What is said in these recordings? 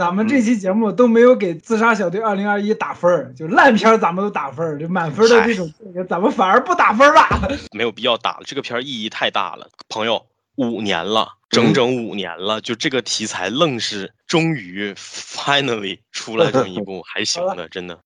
咱们这期节目都没有给《自杀小队二零二一》打分儿，就烂片儿咱们都打分儿，就满分的这种电影咱们反而不打分儿了。没有必要打了，这个片儿意义太大了，朋友，五年了，整整五年了，就这个题材愣是终于 finally 出来这么一部还行的，真的。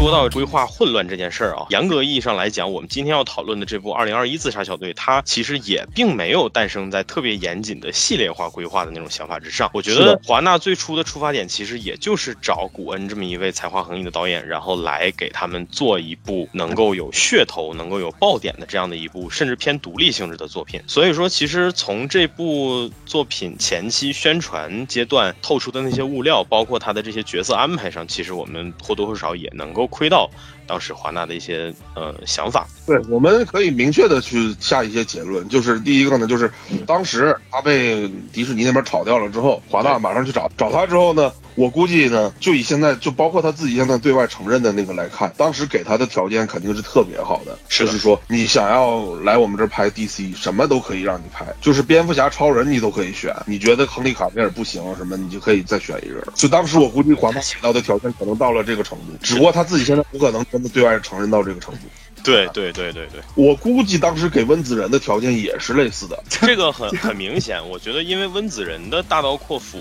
说到规划混乱这件事儿啊，严格意义上来讲，我们今天要讨论的这部《二零二一自杀小队》，它其实也并没有诞生在特别严谨的系列化规划的那种想法之上。我觉得华纳最初的出发点其实也就是找古恩这么一位才华横溢的导演，然后来给他们做一部能够有噱头、能够有爆点的这样的一部，甚至偏独立性质的作品。所以说，其实从这部作品前期宣传阶段透出的那些物料，包括他的这些角色安排上，其实我们或多或少也。能够窥到当时华纳的一些呃想法。对，我们可以明确的去下一些结论，就是第一个呢，就是当时他被迪士尼那边炒掉了之后，华纳马上去找找他之后呢，我估计呢，就以现在就包括他自己现在对外承认的那个来看，当时给他的条件肯定是特别好的，就是说你想要来我们这拍 DC，什么都可以让你拍，就是蝙蝠侠、超人你都可以选，你觉得亨利卡维尔不行什么，你就可以再选一个。就当时我估计华纳给到的条件可能到了这个程度，只不过他自己现在不可能真的对外承认到这个程度。对对对对对，我估计当时给温子仁的条件也是类似的，这个很很明显。我觉得因为温子仁的大刀阔斧。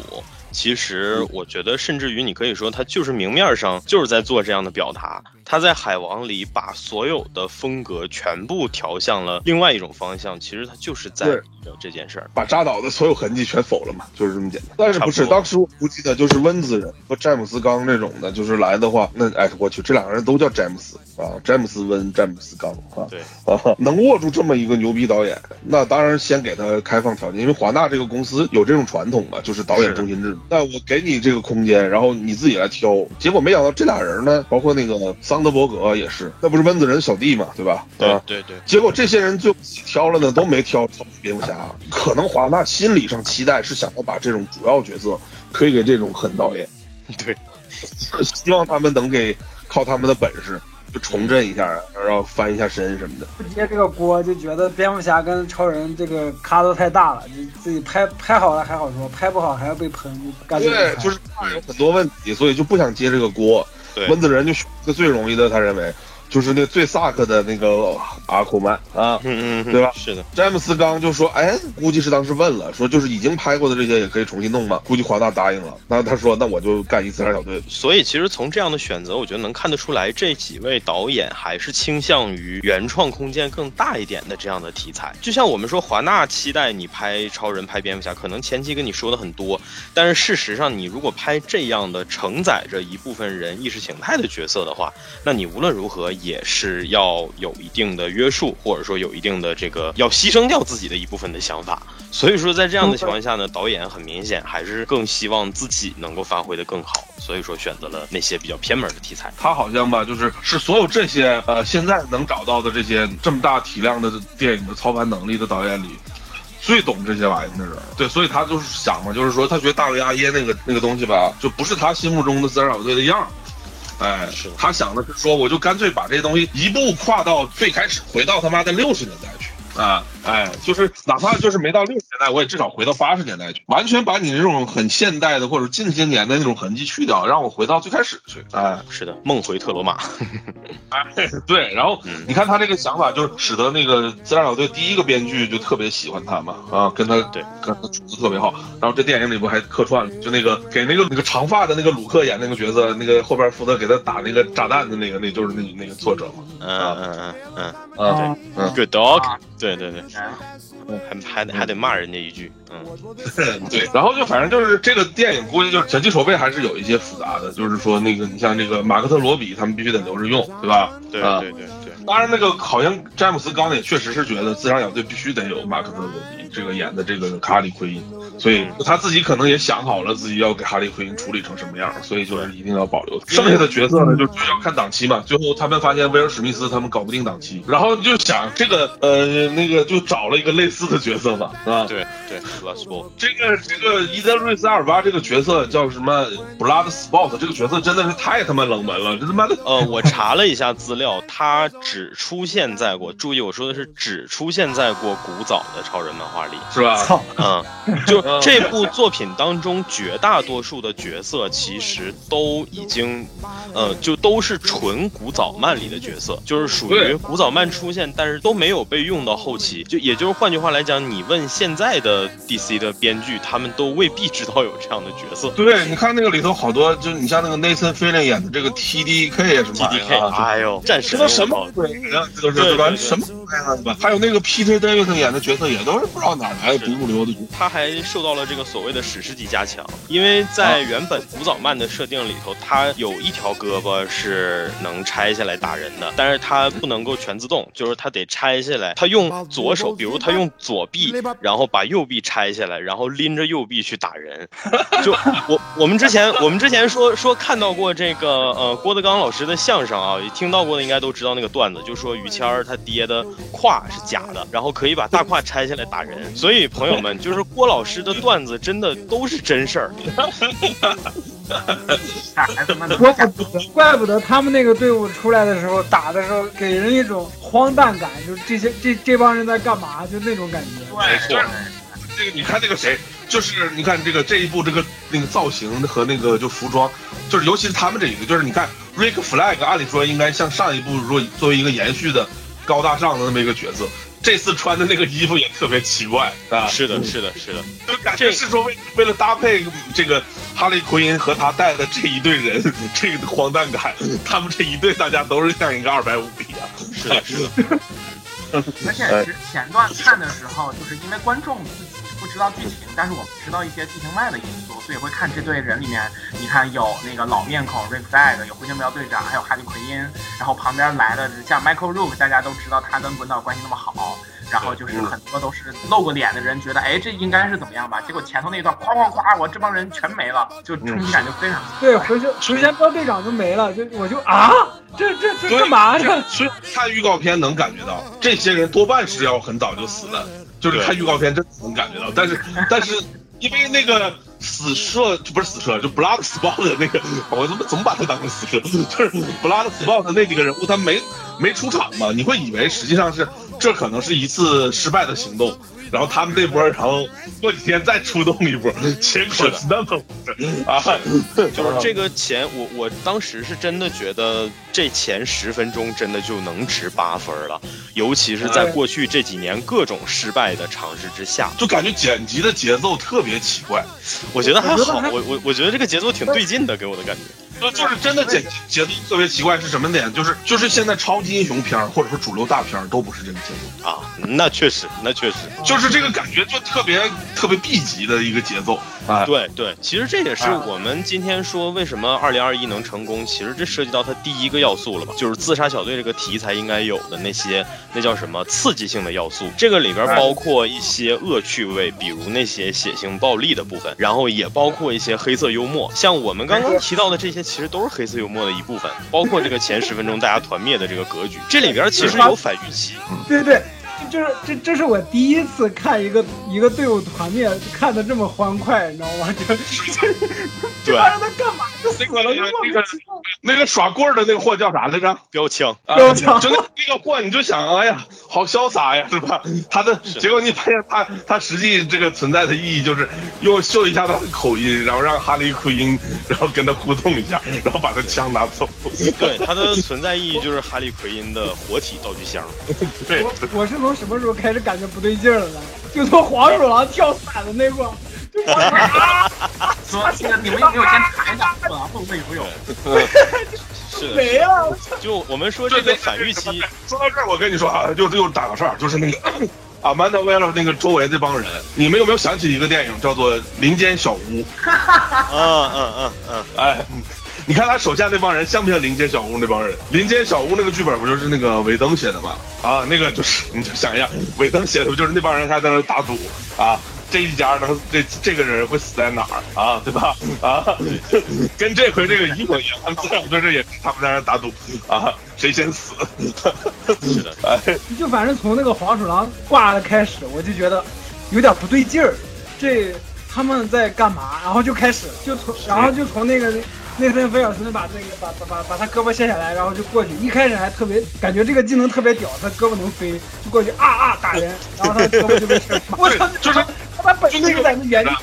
其实我觉得，甚至于你可以说，他就是明面上就是在做这样的表达。他在海王里把所有的风格全部调向了另外一种方向。其实他就是在这件事儿，把扎导的所有痕迹全否了嘛，就是这么简单。但是不是当时我估计的就是温子仁和詹姆斯刚这种的，就是来的话，那哎我去，这两个人都叫詹姆斯啊，詹姆斯温，詹姆斯刚啊，对啊，能握住这么一个牛逼导演，那当然先给他开放条件，因为华纳这个公司有这种传统嘛，就是导演中心制。那我给你这个空间，然后你自己来挑。结果没想到这俩人呢，包括那个桑德伯格也是，那不是温子仁小弟嘛，对吧？对对对。结果这些人最后挑了呢，都没挑蝙蝠侠。可能华纳心理上期待是想要把这种主要角色推给这种狠导演，对，希望他们能给靠他们的本事。就重振一下，然后翻一下身什么的。不接这个锅，就觉得蝙蝠侠跟超人这个咖都太大了，就自己拍拍好了还好说，拍不好还要被喷，感觉对，就是有很多问题，所以就不想接这个锅。温子仁就选个最容易的，他认为。就是那最萨克的那个阿库曼啊，嗯嗯，对吧？是的，詹姆斯刚就说，哎，估计是当时问了，说就是已经拍过的这些也可以重新弄吗？估计华纳答应了，那他说那我就干一自杀小队。所以其实从这样的选择，我觉得能看得出来，这几位导演还是倾向于原创空间更大一点的这样的题材。就像我们说，华纳期待你拍超人、拍蝙蝠侠，可能前期跟你说的很多，但是事实上，你如果拍这样的承载着一部分人意识形态的角色的话，那你无论如何。也是要有一定的约束，或者说有一定的这个要牺牲掉自己的一部分的想法。所以说，在这样的情况下呢，导演很明显还是更希望自己能够发挥的更好，所以说选择了那些比较偏门的题材。他好像吧，就是是所有这些呃现在能找到的这些这么大体量的电影的操盘能力的导演里，最懂这些玩意儿的人。对，所以他就是想嘛，就是说他觉得大卫阿耶那个那个东西吧，就不是他心目中的自然小队的样。哎，他想的是说，我就干脆把这些东西一步跨到最开始，回到他妈的六十年代去。啊，哎，就是哪怕就是没到六十年代，我也至少回到八十年代去，完全把你这种很现代的或者近些年的那种痕迹去掉，让我回到最开始去。哎，是的，梦回特罗马。哎，对，然后你看他这个想法，就是使得那个自然小队第一个编剧就特别喜欢他嘛，啊，跟他对跟他处的特别好。然后这电影里不还客串了，就那个给那个那个长发的那个鲁克演那个角色，那个后边负责给他打那个炸弹的那个，那就是那那个作者嘛。嗯嗯嗯嗯嗯，对，嗯，Good dog。对对对，还还得还得骂人家一句，嗯，对，然后就反正就是这个电影估计就是前期筹备还是有一些复杂的，就是说那个你像这个马克特罗比他们必须得留着用，对吧？对对对对，当然那个好像詹姆斯刚也确实是觉得自杀小队必须得有马克特罗比这个演的这个哈利奎因，所以他自己可能也想好了自己要给哈利奎因处理成什么样，所以就是一定要保留。剩下的角色呢就主要看档期嘛，最后他们发现威尔史密斯他们搞不定档期，然后就想这个呃。那个就找了一个类似的角色嘛，啊？对对。这个这个伊德瑞斯阿尔巴这个角色叫什么？Blood Sport 这个角色真的是太他妈冷门了，这他妈的。呃，我查了一下资料，他只出现在过，注意我说的是只出现在过古早的超人漫画里，是吧？操，嗯，就这部作品当中，绝大多数的角色其实都已经，呃，就都是纯古早漫里的角色，就是属于古早漫出现，但是都没有被用到后期。就也就是换句话来讲，你问现在的 DC 的编剧，他们都未必知道有这样的角色。对，你看那个里头好多，就你像那个 Nathan Fillion 演的这个 TDK 什么 T 玩 D 意 K，儿啊，哎呦，战神这都什么鬼呀？这都是对什么？对吧？还有那个 Peter Davidson 演的角色也都是不知道哪来的不入流的。他还受到了这个所谓的史诗级加强，因为在原本古早漫的设定里头，他有一条胳膊是能拆下来打人的，但是他不能够全自动，就是他得拆下来，他用左手，比如他用左臂，然后把右臂拆下来，然后拎着右臂去打人。就我我们之前我们之前说说看到过这个呃郭德纲老师的相声啊，听到过的应该都知道那个段子，就说于谦儿他爹的胯是假的，然后可以把大胯拆下来打人。所以朋友们，就是郭老师的段子真的都是真事儿。怪不得，怪不得他们那个队伍出来的时候，打的时候给人一种荒诞感，就是这些这这帮人在干嘛，就那种感觉。没错这个你看那个谁，就是你看这个这一部这个那个造型和那个就服装，就是尤其是他们这一个，就是你看 Rick Flag，按理说应该像上一部如果作为一个延续的高大上的那么一个角色，这次穿的那个衣服也特别奇怪啊，是的，是的，是的，就感觉是说为为了搭配这个哈利奎因和他带的这一队人，这个荒诞感，他们这一队大家都是像一个二百五一样，是的，是的。而且其实前段看的时候，就是因为观众自己不知道剧情，但是我们知道一些剧情外的因素，所以会看这队人里面，你看有那个老面孔 Rick Flag，有灰熊喵队长，还有哈利奎因，然后旁边来的像 Michael Rook，大家都知道他跟滚导关系那么好。然后就是很多都是露过脸的人，觉得哎这应该是怎么样吧？结果前头那段哐哐哐，我这帮人全没了，就冲击感就非常强。对，回旋回旋镖队长就没了，就我就啊，这这这干嘛呢？所以看预告片能感觉到，这些人多半是要很早就死的，就是看预告片真能感觉到。但是 但是因为那个死射就不是死射，就 Blood Spot 的那个，我怎么怎么把它当成死射？就是 Blood Spot 的那几个人物，他没没出场嘛，你会以为实际上是这可能是一次失败的行动。然后他们这波，然后过几天再出动一波，结果是那么回事啊！就是这个钱，我我当时是真的觉得这前十分钟真的就能值八分了，尤其是在过去这几年各种失败的尝试之下，就感觉剪辑的节奏特别奇怪。我觉得还好，我我我觉得这个节奏挺对劲的，给我的感觉。就就是真的节节奏特别奇怪，是什么点？就是就是现在超级英雄片或者说主流大片都不是这个节奏啊，那确实，那确实，就是这个感觉就特别特别 B 级的一个节奏啊。对对，其实这也是我们今天说为什么二零二一能成功，其实这涉及到它第一个要素了吧，就是自杀小队这个题材应该有的那些那叫什么刺激性的要素，这个里边包括一些恶趣味，比如那些血腥暴力的部分，然后也包括一些黑色幽默，像我们刚刚提到的这些。其实都是黑色幽默的一部分，包括这个前十分钟大家团灭的这个格局，这里边其实有反预期。对对，就是这这是我第一次看一个一个队伍团灭看的这么欢快，你知道吗？就这帮人在干嘛？就死了，就莫名其妙。那个耍棍儿的那个货叫啥来着？标枪，标枪，就那那个货，你就想，哎呀，好潇洒呀，是吧？他的结果你发现他他实际这个存在的意义就是用秀一下他的口音，然后让哈利奎因，然后跟他互动一下，然后把他枪拿走。对，他的存在意义就是哈利奎因的活体道具箱。对，我我是从什么时候开始感觉不对劲了呢？就从黄鼠狼跳伞的那会儿。说这个你们有没有先谈一下黄鼠狼会不会游泳？是的，没了。就我们说这个反预期。说到这儿，我跟你说啊，就又打个岔，就是那个阿曼达·威勒那个周围这帮人，你们有没有想起一个电影叫做《林间小屋》？嗯嗯嗯嗯，哎。你看他手下那帮人像不像林间小屋那帮人？林间小屋那个剧本不就是那个尾灯写的吗？啊，那个就是你就想一下，尾灯写的不就是那帮人还在那打赌啊？这一家能这这个人会死在哪儿啊？对吧？啊，跟这回这个一模一样，他们自然在这也他们在那打赌啊，谁先死？是的，哎，就反正从那个黄鼠狼挂了开始，我就觉得有点不对劲儿。这他们在干嘛？然后就开始就从然后就从那个内森菲尔森把那个把把把把他胳膊卸下来，然后就过去。一开始还特别感觉这个技能特别屌，他胳膊能飞，就过去啊啊打人，然后他胳膊就被吃。我操，就是他把本事在那原地啊，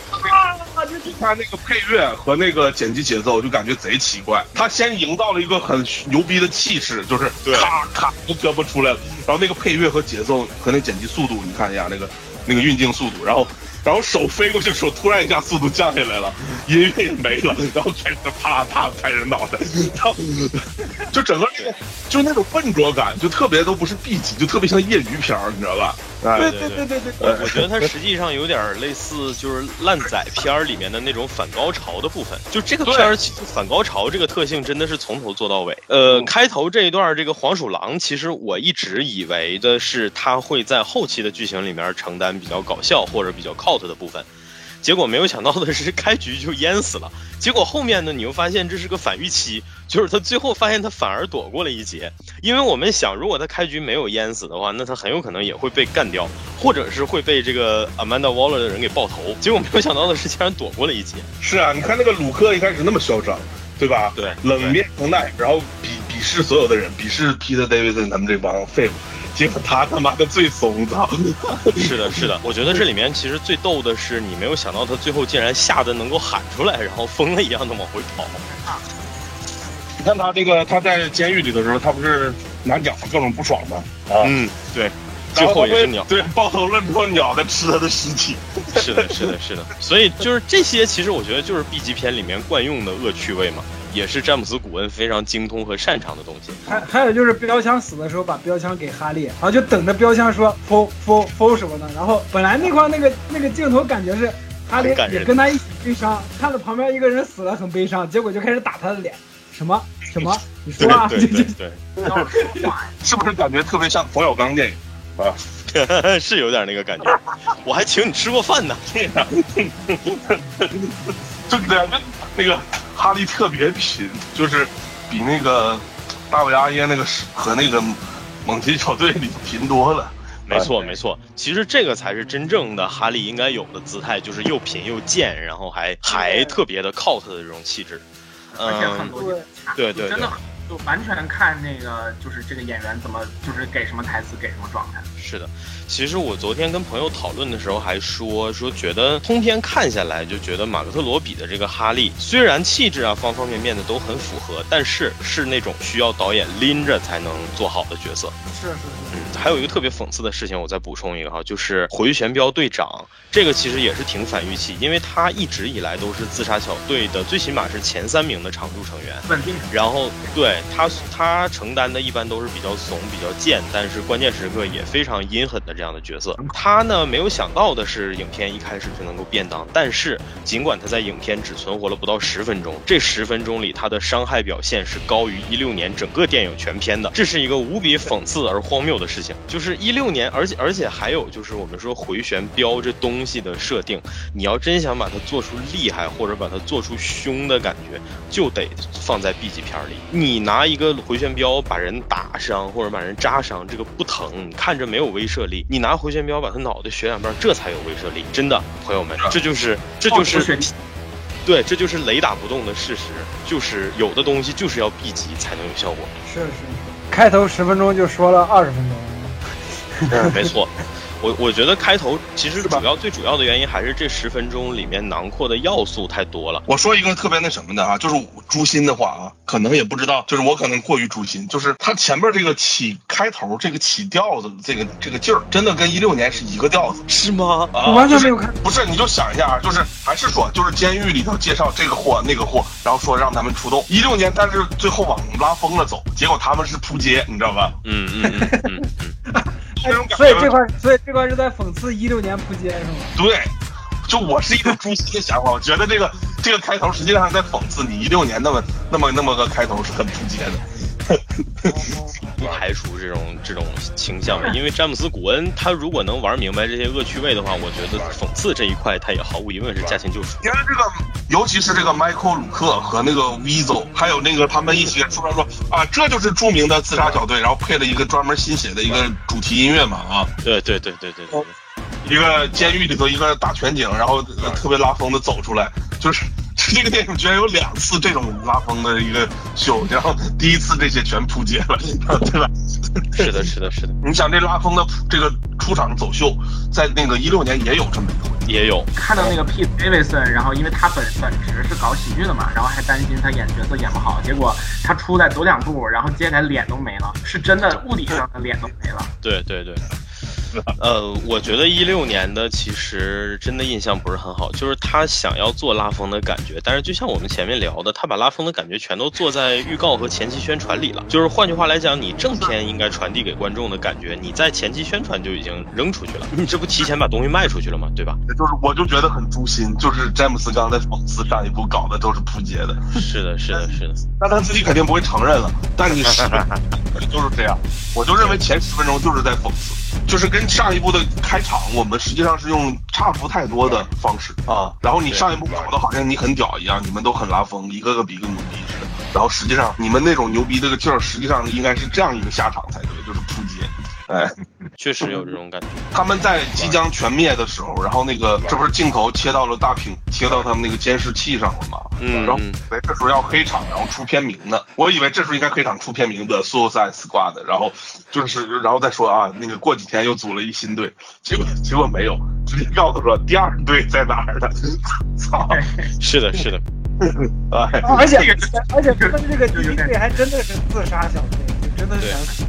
就他那个配乐和那个剪辑节奏就感觉贼奇怪。他先营造了一个很牛逼的气势，就是咔咔就胳膊出来了，然后那个配乐和节奏和那剪辑速度，你看一下那个那个运镜速度，然后。然后手飞过去的时候，突然一下速度降下来了，音乐也没了，然后开始啪啪拍人脑袋，然后就整个就那种笨拙感，就特别都不是 B 级，就特别像业余片儿，你知道吧？对对对对对，我我觉得它实际上有点类似就是烂仔片儿里面的那种反高潮的部分。就这个片儿其实反高潮这个特性真的是从头做到尾。呃，开头这一段这个黄鼠狼，其实我一直以为的是他会在后期的剧情里面承担比较搞笑或者比较靠。的部分，结果没有想到的是，开局就淹死了。结果后面呢，你又发现这是个反预期，就是他最后发现他反而躲过了一劫。因为我们想，如果他开局没有淹死的话，那他很有可能也会被干掉，或者是会被这个 Amanda Waller 的人给爆头。结果没有想到的是，竟然躲过了一劫。是啊，你看那个鲁克一开始那么嚣张，对吧？对，冷面无奈，然后鄙鄙视所有的人，鄙视 Peter Davidson 他们这帮废物。结果他他妈的最怂，操！是的，是的，我觉得这里面其实最逗的是，你没有想到他最后竟然吓得能够喊出来，然后疯了一样的往回跑。你看他这个，他在监狱里的时候，他不是拿鸟各种不爽吗？啊，嗯，对，最后也是鸟，对，抱头论破鸟在吃他的尸体。是的，是的，是的。所以就是这些，其实我觉得就是 B 级片里面惯用的恶趣味嘛。也是詹姆斯·古恩非常精通和擅长的东西。还还有就是标枪死的时候把标枪给哈利，然后就等着标枪说 “fo fo fo” 什么的。然后本来那块那个那个镜头感觉是哈利也跟他一起悲伤，看着旁边一个人死了很悲伤，结果就开始打他的脸。什么什么？你说啊？对对 对，是不是感觉特别像冯小刚电影啊？是有点那个感觉。我还请你吃过饭呢。就两个那个。哈利特别贫，就是比那个大卫阿耶那个和那个猛禽小队里贫多了。没错没错，其实这个才是真正的哈利应该有的姿态，就是又贫又贱，然后还还特别的靠他的这种气质。而且很多对对，真的就完全看那个就是这个演员怎么就是给什么台词给什么状态。是的。其实我昨天跟朋友讨论的时候还说说，觉得通篇看下来就觉得马克特罗比的这个哈利，虽然气质啊方方面面的都很符合，但是是那种需要导演拎着才能做好的角色。是是是。嗯，还有一个特别讽刺的事情，我再补充一个哈，就是回旋镖队长，这个其实也是挺反预期，因为他一直以来都是自杀小队的最起码是前三名的常驻成员。稳定。然后对他他承担的一般都是比较怂、比较贱，但是关键时刻也非常阴狠的。这样的角色，他呢没有想到的是，影片一开始就能够便当。但是，尽管他在影片只存活了不到十分钟，这十分钟里他的伤害表现是高于一六年整个电影全片的。这是一个无比讽刺而荒谬的事情。就是一六年，而且而且还有就是我们说回旋镖这东西的设定，你要真想把它做出厉害或者把它做出凶的感觉，就得放在 B 级片里。你拿一个回旋镖把人打伤或者把人扎伤，这个不疼，你看着没有威慑力。你拿回旋镖把他脑袋削两半，这才有威慑力。真的，朋友们，这就是这就是，对，这就是雷打不动的事实。就是有的东西就是要 B 级才能有效果。是是是，开头十分钟就说了二十分钟。嗯没错。我我觉得开头其实主要最主要的原因还是这十分钟里面囊括的要素太多了。我说一个特别那什么的啊，就是诛心的话啊，可能也不知道，就是我可能过于诛心，就是他前面这个起开头这个起调子这个这个劲儿，真的跟一六年是一个调子，是吗？我完全没有看。不是，你就想一下啊，就是还是说就是监狱里头介绍这个货那个货，然后说让他们出动。一六年，但是最后往拉风了走，结果他们是扑街，你知道吧？嗯嗯嗯嗯嗯。所以这块，所以这块是在讽刺一六年扑街是吗？对，就我是一个诛心的想法，我觉得这个这个开头实际上在讽刺你一六年那么那么那么个开头是很扑街的。不排除这种这种倾向，因为詹姆斯·古恩他如果能玩明白这些恶趣味的话，我觉得讽刺这一块他也毫无疑问是驾轻就熟。因为这个，尤其是这个迈克·鲁克和那个 v i z o 还有那个他们一起出来说啊，这就是著名的自杀小队，然后配了一个专门新写的一个主题音乐嘛啊。对对对对对对。一个监狱里头一个大全景，然后特别拉风的走出来，就是这个电影居然有两次这种拉风的一个秀，然后第一次这些全扑街了，对吧？是的，是的，是的。你想这拉风的这个出场走秀，在那个一六年也有这么一回。也有看到那个 Pete Davidson，然后因为他本本职是搞喜剧的嘛，然后还担心他演角色演不好，结果他出来走两步，然后接下来脸都没了，是真的物理上的脸都没了。对对对。呃，我觉得一六年的其实真的印象不是很好，就是他想要做拉风的感觉，但是就像我们前面聊的，他把拉风的感觉全都做在预告和前期宣传里了。就是换句话来讲，你正片应该传递给观众的感觉，你在前期宣传就已经扔出去了，你这不提前把东西卖出去了吗？对吧？就是我就觉得很诛心，就是詹姆斯刚在讽刺上一部搞的都是扑街的。是的，是的，是的。那他自己肯定不会承认了，但你是 就是这样，我就认为前十分钟就是在讽刺。就是跟上一部的开场，我们实际上是用差不太多的方式啊。然后你上一部搞得好像你很屌一样，你们都很拉风，一个个比一个牛逼似的。然后实际上你们那种牛逼这个劲儿，实际上应该是这样一个下场才对，就是扑街。哎，确实有这种感觉。他们在即将全灭的时候，然后那个这不是镜头切到了大屏，切到他们那个监视器上了吗？嗯。然后以为这时候要黑场，然后出片名的。我以为这时候应该黑场出片名的 Suicide Squad，然后就是然后再说啊，那个过几天又组了一新队，结果结果没有，直接告诉说第二队在哪儿呢？操！是的，是的。哎，而且而且他们这个第一队还真的是自杀小队，就真的是想。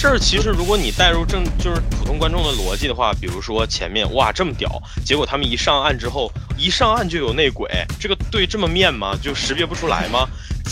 这儿其实，如果你带入正就是普通观众的逻辑的话，比如说前面哇这么屌，结果他们一上岸之后，一上岸就有内鬼，这个队这么面吗？就识别不出来吗？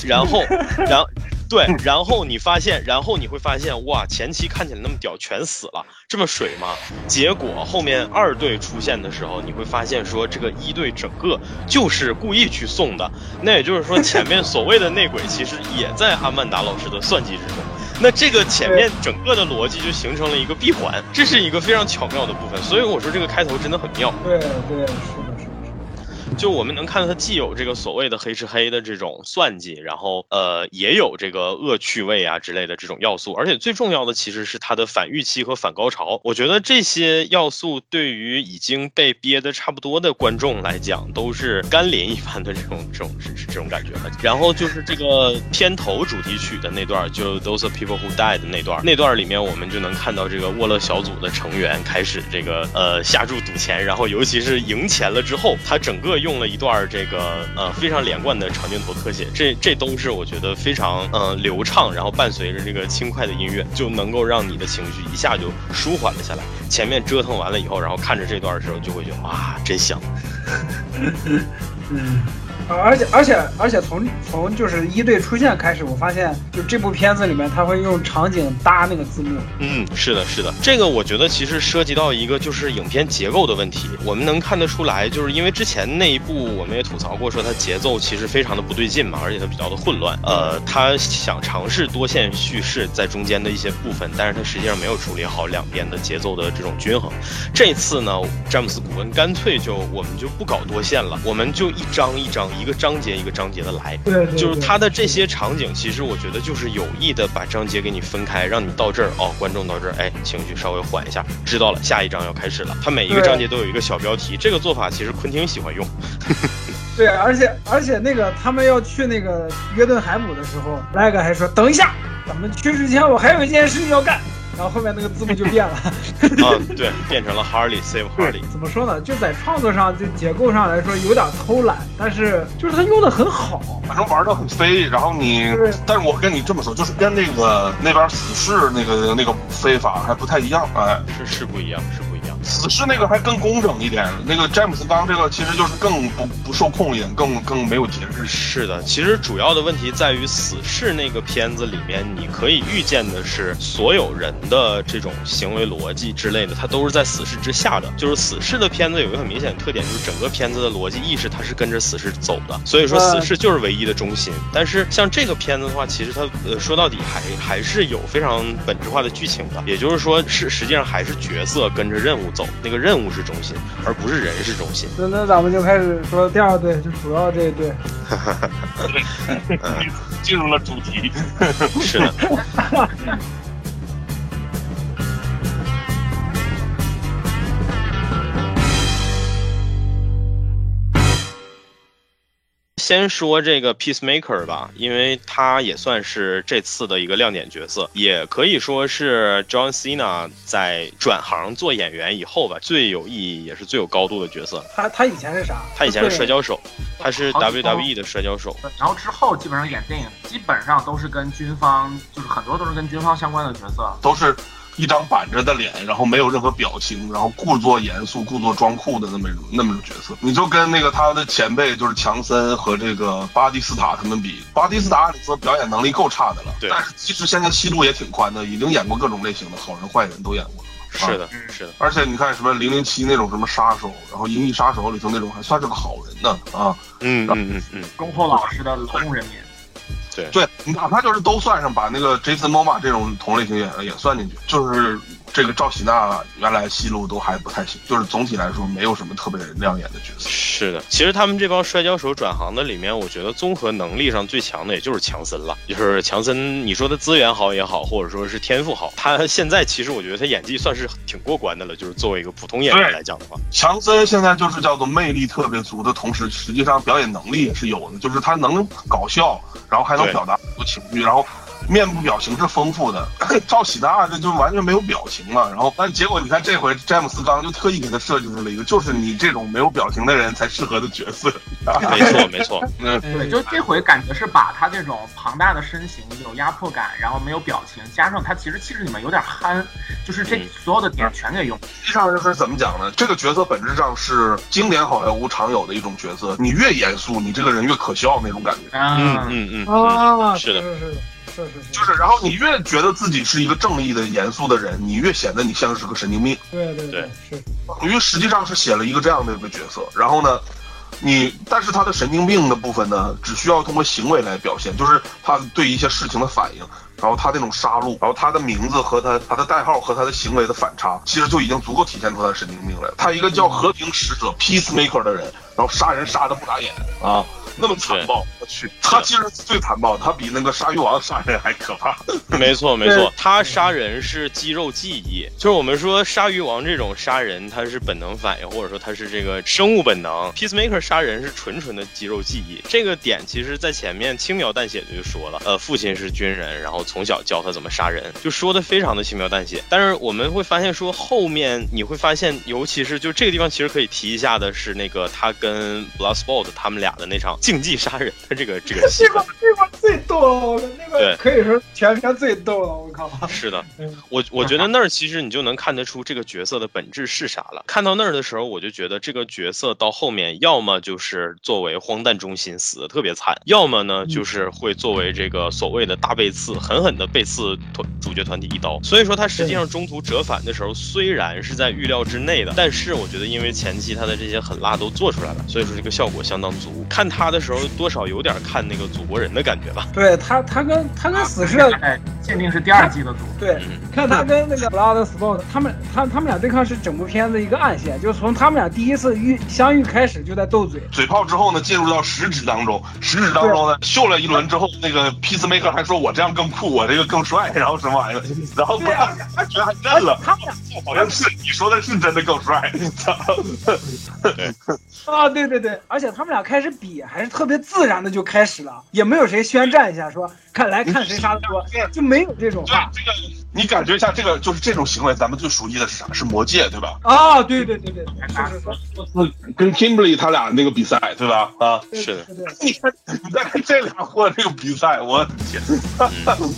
然后，然对，然后你发现，然后你会发现哇，前期看起来那么屌，全死了，这么水吗？结果后面二队出现的时候，你会发现说这个一队整个就是故意去送的，那也就是说前面所谓的内鬼其实也在阿曼达老师的算计之中。那这个前面整个的逻辑就形成了一个闭环，这是一个非常巧妙的部分，所以我说这个开头真的很妙。对对。就我们能看到，它既有这个所谓的黑吃黑的这种算计，然后呃，也有这个恶趣味啊之类的这种要素，而且最重要的其实是它的反预期和反高潮。我觉得这些要素对于已经被憋得差不多的观众来讲，都是甘霖一般的这种这种这这种感觉了。然后就是这个片头主题曲的那段，就 Those People Who Die 的那段，那段里面我们就能看到这个沃勒小组的成员开始这个呃下注赌钱，然后尤其是赢钱了之后，他整个用。了一段这个呃非常连贯的长镜头特写，这这都是我觉得非常呃流畅，然后伴随着这个轻快的音乐，就能够让你的情绪一下就舒缓了下来。前面折腾完了以后，然后看着这段的时候，就会觉得哇，真香。嗯。而且而且而且从从就是一队出现开始，我发现就这部片子里面他会用场景搭那个字幕。嗯，是的，是的，这个我觉得其实涉及到一个就是影片结构的问题。我们能看得出来，就是因为之前那一部我们也吐槽过，说它节奏其实非常的不对劲嘛，而且它比较的混乱。呃，他想尝试多线叙事在中间的一些部分，但是他实际上没有处理好两边的节奏的这种均衡。这次呢，詹姆斯古恩干脆就我们就不搞多线了，我们就一张一张。一个章节一个章节的来，对，就是它的这些场景，其实我觉得就是有意的把章节给你分开，让你到这儿哦，观众到这儿，哎，情绪稍微缓一下，知道了，下一章要开始了。它每一个章节都有一个小标题，这个做法其实昆汀喜欢用。对，而且而且那个他们要去那个约顿海姆的时候，莱格还说等一下，咱们去之前我还有一件事情要干。然后后面那个字幕就变了，啊，对，变成了 Harley save Harley。怎么说呢？就在创作上，就结构上来说有点偷懒，但是就是他用的很好，反正玩的很飞。然后你，但是我跟你这么说，就是跟那个那边死侍那个那个飞法还不太一样，哎，是是不一样，是。死侍那个还更工整一点，那个詹姆斯刚这个其实就是更不不受控一点，更更没有节制。是的，其实主要的问题在于死侍那个片子里面，你可以预见的是，所有人的这种行为逻辑之类的，它都是在死侍之下的。就是死侍的片子有一个很明显的特点，就是整个片子的逻辑意识它是跟着死侍走的，所以说死侍就是唯一的中心。但是像这个片子的话，其实它呃说到底还还是有非常本质化的剧情的，也就是说是实际上还是角色跟着任务。走，那个任务是中心，而不是人是中心。那那咱们就开始说第二队，就主要这一队。进入了主题。是的。先说这个 Peacemaker 吧，因为他也算是这次的一个亮点角色，也可以说是 John Cena 在转行做演员以后吧，最有意义也是最有高度的角色。他他以前是啥？他以前是摔跤手，他是 WWE 的摔跤手。然后之后基本上演电影，基本上都是跟军方，就是很多都是跟军方相关的角色，都是。一张板着的脸，然后没有任何表情，然后故作严肃、故作装酷的那么那么种角色，你就跟那个他的前辈就是强森和这个巴蒂斯塔他们比，巴蒂斯塔按理说表演能力够差的了，对，但是其实现在戏路也挺宽的，已经演过各种类型的好人坏人都演过。了。是的，是的。而且你看什么零零七那种什么杀手，然后银翼杀手里头那种还算是个好人呢啊，嗯嗯嗯嗯，忠厚老师的劳动人民。对，哪怕就是都算上，把那个 Jason Momoa 这种同类型也也算进去，就是。这个赵喜娜原来戏路都还不太行，就是总体来说没有什么特别亮眼的角色。是的，其实他们这帮摔跤手转行的里面，我觉得综合能力上最强的也就是强森了。就是强森，你说他资源好也好，或者说是天赋好，他现在其实我觉得他演技算是挺过关的了。就是作为一个普通演员来讲的话，强森现在就是叫做魅力特别足的同时，实际上表演能力也是有的，就是他能搞笑，然后还能表达很多情绪，然后。面部表情是丰富的，赵喜娜这就完全没有表情了。然后，但结果你看这回詹姆斯刚就特意给他设计出了一个，就是你这种没有表情的人才适合的角色。没错，没错。嗯，对，就这回感觉是把他这种庞大的身形、有压迫感，然后没有表情，加上他其实气质里面有点憨，就是这所有的点全给用。实际上就是怎么讲呢？这个角色本质上是经典好莱坞常有的一种角色，你越严肃，你这个人越可笑那种感觉。嗯嗯嗯啊，是的，是是。就是，然后你越觉得自己是一个正义的、严肃的人，你越显得你像是个神经病。对对对，是。因为实际上是写了一个这样的一个角色，然后呢，你但是他的神经病的部分呢，只需要通过行为来表现，就是他对一些事情的反应，然后他那种杀戮，然后他的名字和他他的代号和他的行为的反差，其实就已经足够体现出他的神经病来。他一个叫和平使者 （Peacemaker） 的人，然后杀人杀的不眨眼啊。那么残暴，我去，他其实是最残暴，他比那个鲨鱼王杀人还可怕。没错没错，他杀人是肌肉记忆，就是我们说鲨鱼王这种杀人，他是本能反应，或者说他是这个生物本能。Peacemaker 杀人是纯纯的肌肉记忆，这个点其实在前面轻描淡写的就说了，呃，父亲是军人，然后从小教他怎么杀人，就说的非常的轻描淡写。但是我们会发现说后面你会发现，尤其是就这个地方其实可以提一下的是那个他跟跟 Bloodsport 他们俩的那场。竞技杀人的这个这个 这个这个最逗了，那个可以说全片最逗了，我靠！是的，我我觉得那儿其实你就能看得出这个角色的本质是啥了。看到那儿的时候，我就觉得这个角色到后面要么就是作为荒诞中心死的特别惨，要么呢就是会作为这个所谓的大背刺，狠狠的背刺团主角团体一刀。所以说他实际上中途折返的时候，虽然是在预料之内的，但是我觉得因为前期他的这些狠辣都做出来了，所以说这个效果相当足。看他的。时候多少有点看那个祖国人的感觉吧。对他，他跟他跟死侍，哎，限定是第二季的组。对，看他跟那个 Blood Sport，他们他他们俩对抗是整部片子一个暗线，就是从他们俩第一次遇相遇开始就在斗嘴，嘴炮之后呢，进入到实质当中，实质当中呢，秀了一轮之后，那个 Peacemaker 还说我这样更酷，我这个更帅，然后什么玩意儿，然后 他居然还认了，他们俩好像是你说的是真的更帅，啊，对对对，而且他们俩开始比还是。特别自然的就开始了，也没有谁宣站一下说看来看谁杀的多，就没有这种话。这个你感觉一下，这个就是这种行为，咱们最熟悉的是啥？是魔戒，对吧？啊，对对对对，跟 Kimberly 他俩那个比赛，对吧？啊，是的。你看，你再看这俩货这个比赛，我天！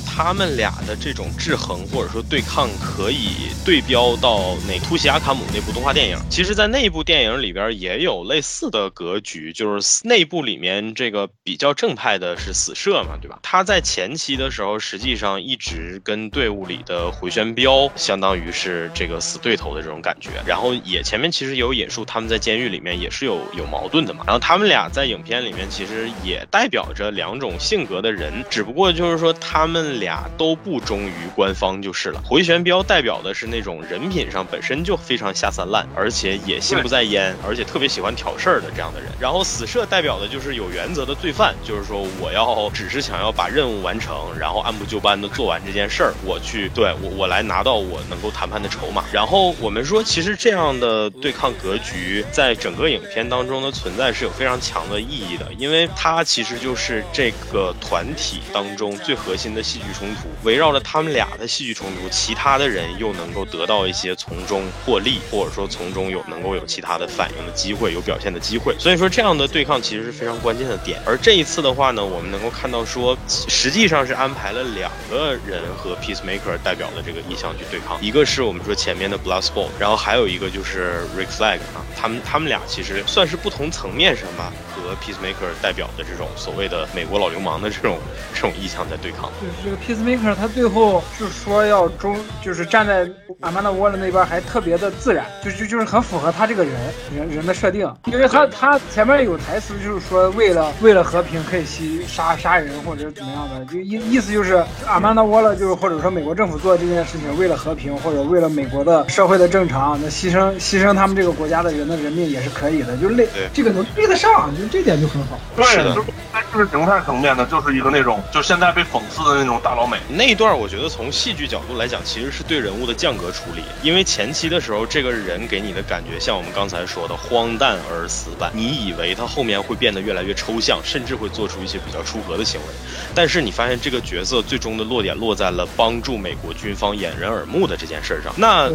他们俩的这种制衡或者说对抗，可以对标到那《突袭阿卡姆》那部动画电影。其实，在那部电影里边也有类似的格局，就是内部里面这个比较正派的是死射嘛，对吧？他在前期的时候，实际上一直跟队伍里的回旋镖相当于是这个死对头的这种感觉。然后也前面其实有引述他们在监狱里面也是有有矛盾的嘛。然后他们俩在影片里面其实也代表着两种性格的人，只不过就是说他们俩。都不忠于官方就是了。回旋镖代表的是那种人品上本身就非常下三滥，而且也心不在焉，而且特别喜欢挑事儿的这样的人。然后死射代表的就是有原则的罪犯，就是说我要只是想要把任务 完成，然后按部就班的做完这件事儿，我去对我我来拿到我能够谈判的筹码。然后我们说，其实这样的对抗格局在整个影片当中的存在是有非常强的意义的，因为它其实就是这个团体当中最核心的戏剧冲突，围绕着他们俩的戏剧冲突，其他的人又能够得到一些从中获利，或者说从中有能够有其他的反应的机会，有表现的机会。所以说这样的对抗其实是非常关键的点。而这一次的话呢，我们能够看到说，实际上是安排了两个人和 Peacemaker 代表的这个意向去对抗，一个是我们说前面的 Bloodsport，然后还有一个就是 Rick Flag 啊，他们他们俩其实算是不同层面上吧。和 Peacemaker 代表的这种所谓的美国老流氓的这种 这种意向在对抗。就是这个 Peacemaker，他最后是说要中，就是站在阿曼达沃勒那边，还特别的自然，就就就是很符合他这个人人人的设定。因为他他前面有台词，就是说为了为了和平可以牺杀杀人或者怎么样的，就意意思就是阿曼达沃勒就是或者说美国政府做这件事情，为了和平或者为了美国的社会的正常，那牺牲牺牲他们这个国家的人的人命也是可以的，就类这个能对得上就。这点就很好，对，就是在意识形态层面呢，就是一个那种就现在被讽刺的那种大老美那一段，我觉得从戏剧角度来讲，其实是对人物的降格处理。因为前期的时候，这个人给你的感觉像我们刚才说的荒诞而死板，你以为他后面会变得越来越抽象，甚至会做出一些比较出格的行为。但是你发现这个角色最终的落点落在了帮助美国军方掩人耳目的这件事上。那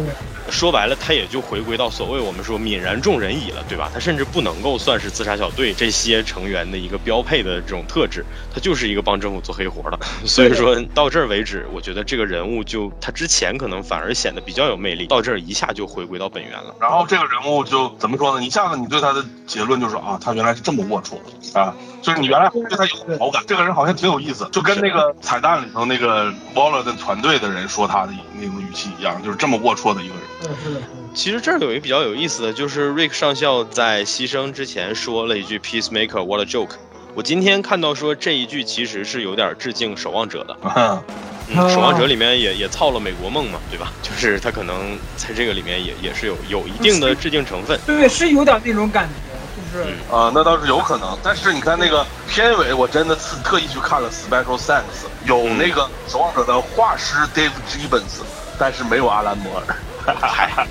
说白了，他也就回归到所谓我们说泯然众人矣了，对吧？他甚至不能够算是自杀小队这。这些成员的一个标配的这种特质，他就是一个帮政府做黑活的。所以说到这儿为止，我觉得这个人物就他之前可能反而显得比较有魅力，到这儿一下就回归到本源了。然后这个人物就怎么说呢？一下子你对他的结论就是啊，他原来是这么龌龊啊，就是你原来对他有好感，这个人好像挺有意思，就跟那个彩蛋里头那个 Waller 的团队的人说他的那种语气一样，就是这么龌龊的一个人。其实这儿有一个比较有意思的就是 Rick 上校在牺牲之前说了一句 Peacemaker what a joke。我今天看到说这一句其实是有点致敬守望者的。嗯，守望者里面也也操了美国梦嘛，对吧？就是他可能在这个里面也也是有有一定的致敬成分。对，是有点那种感觉，就是啊，那倒是有可能。但是你看那个片尾，我真的是特意去看了 Special Thanks，有那个守望者的画师 Dave Gibbons，但是没有阿兰摩尔。嗨，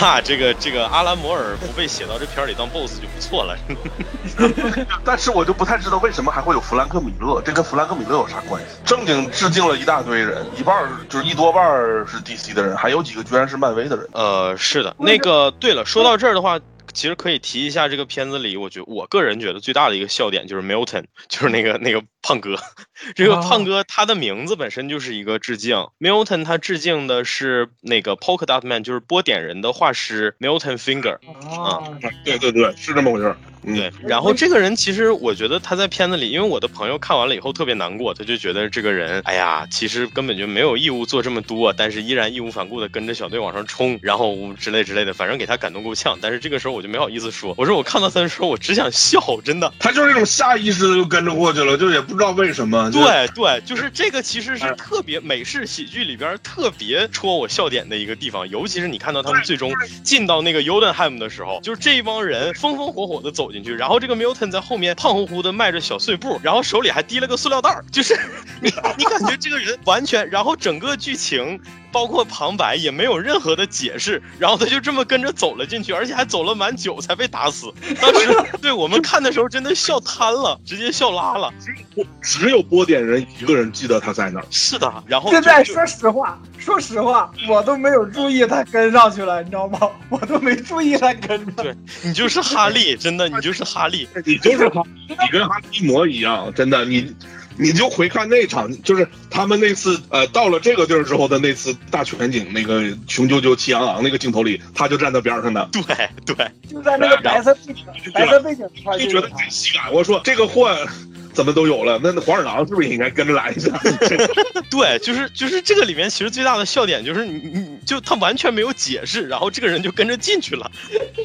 那这个这个阿兰摩尔不被写到这片里当 BOSS 就不错了。但是我就不太知道为什么还会有弗兰克米勒，这跟弗兰克米勒有啥关系？正经致敬了一大堆人，一半就是一多半是 DC 的人，还有几个居然是漫威的人。呃，是的，那个对了，说到这儿的话。其实可以提一下这个片子里，我觉我个人觉得最大的一个笑点就是 Milton，就是那个那个胖哥。这个胖哥他的名字本身就是一个致敬，Milton 他致敬的是那个 Polka Dot Man，就是波点人的画师 Milton Finger。啊，对对对，是这么回事。对，然后这个人其实我觉得他在片子里，因为我的朋友看完了以后特别难过，他就觉得这个人，哎呀，其实根本就没有义务做这么多，但是依然义无反顾的跟着小队往上冲，然后之类之类的，反正给他感动够呛。但是这个时候我就没好意思说，我说我看到他的时候我只想笑，真的。他就是那种下意识的就跟着过去了，就也不知道为什么。对对，就是这个其实是特别美式喜剧里边特别戳我笑点的一个地方，尤其是你看到他们最终进到那个 Udenheim 的时候，就是这一帮人风风火火的走进去，然后这个 Milton。在后面胖乎乎的迈着小碎步，然后手里还提了个塑料袋儿，就是 你你感觉这个人完全，然后整个剧情。包括旁白也没有任何的解释，然后他就这么跟着走了进去，而且还走了蛮久才被打死。当时 对我们看的时候真的笑瘫了，直接笑拉了。只有波点人一个人记得他在那儿。是的，然后现在说实话，说实话，我都没有注意他跟上去了，你知道吗？我都没注意他跟着。对你就是哈利，真的，你就是哈利，你就是哈，你跟哈利一模一样，真的你。你就回看那场，就是他们那次呃到了这个地儿之后的那次大全景，那个雄赳赳气昂昂那个镜头里，他就站在边上的。对对，就在那个白色背景，白色背景就觉得很喜感。我说这个货。怎么都有了？那那黄鼠狼是不是也应该跟着来一下？对，就是就是这个里面其实最大的笑点就是你你就他完全没有解释，然后这个人就跟着进去了。对，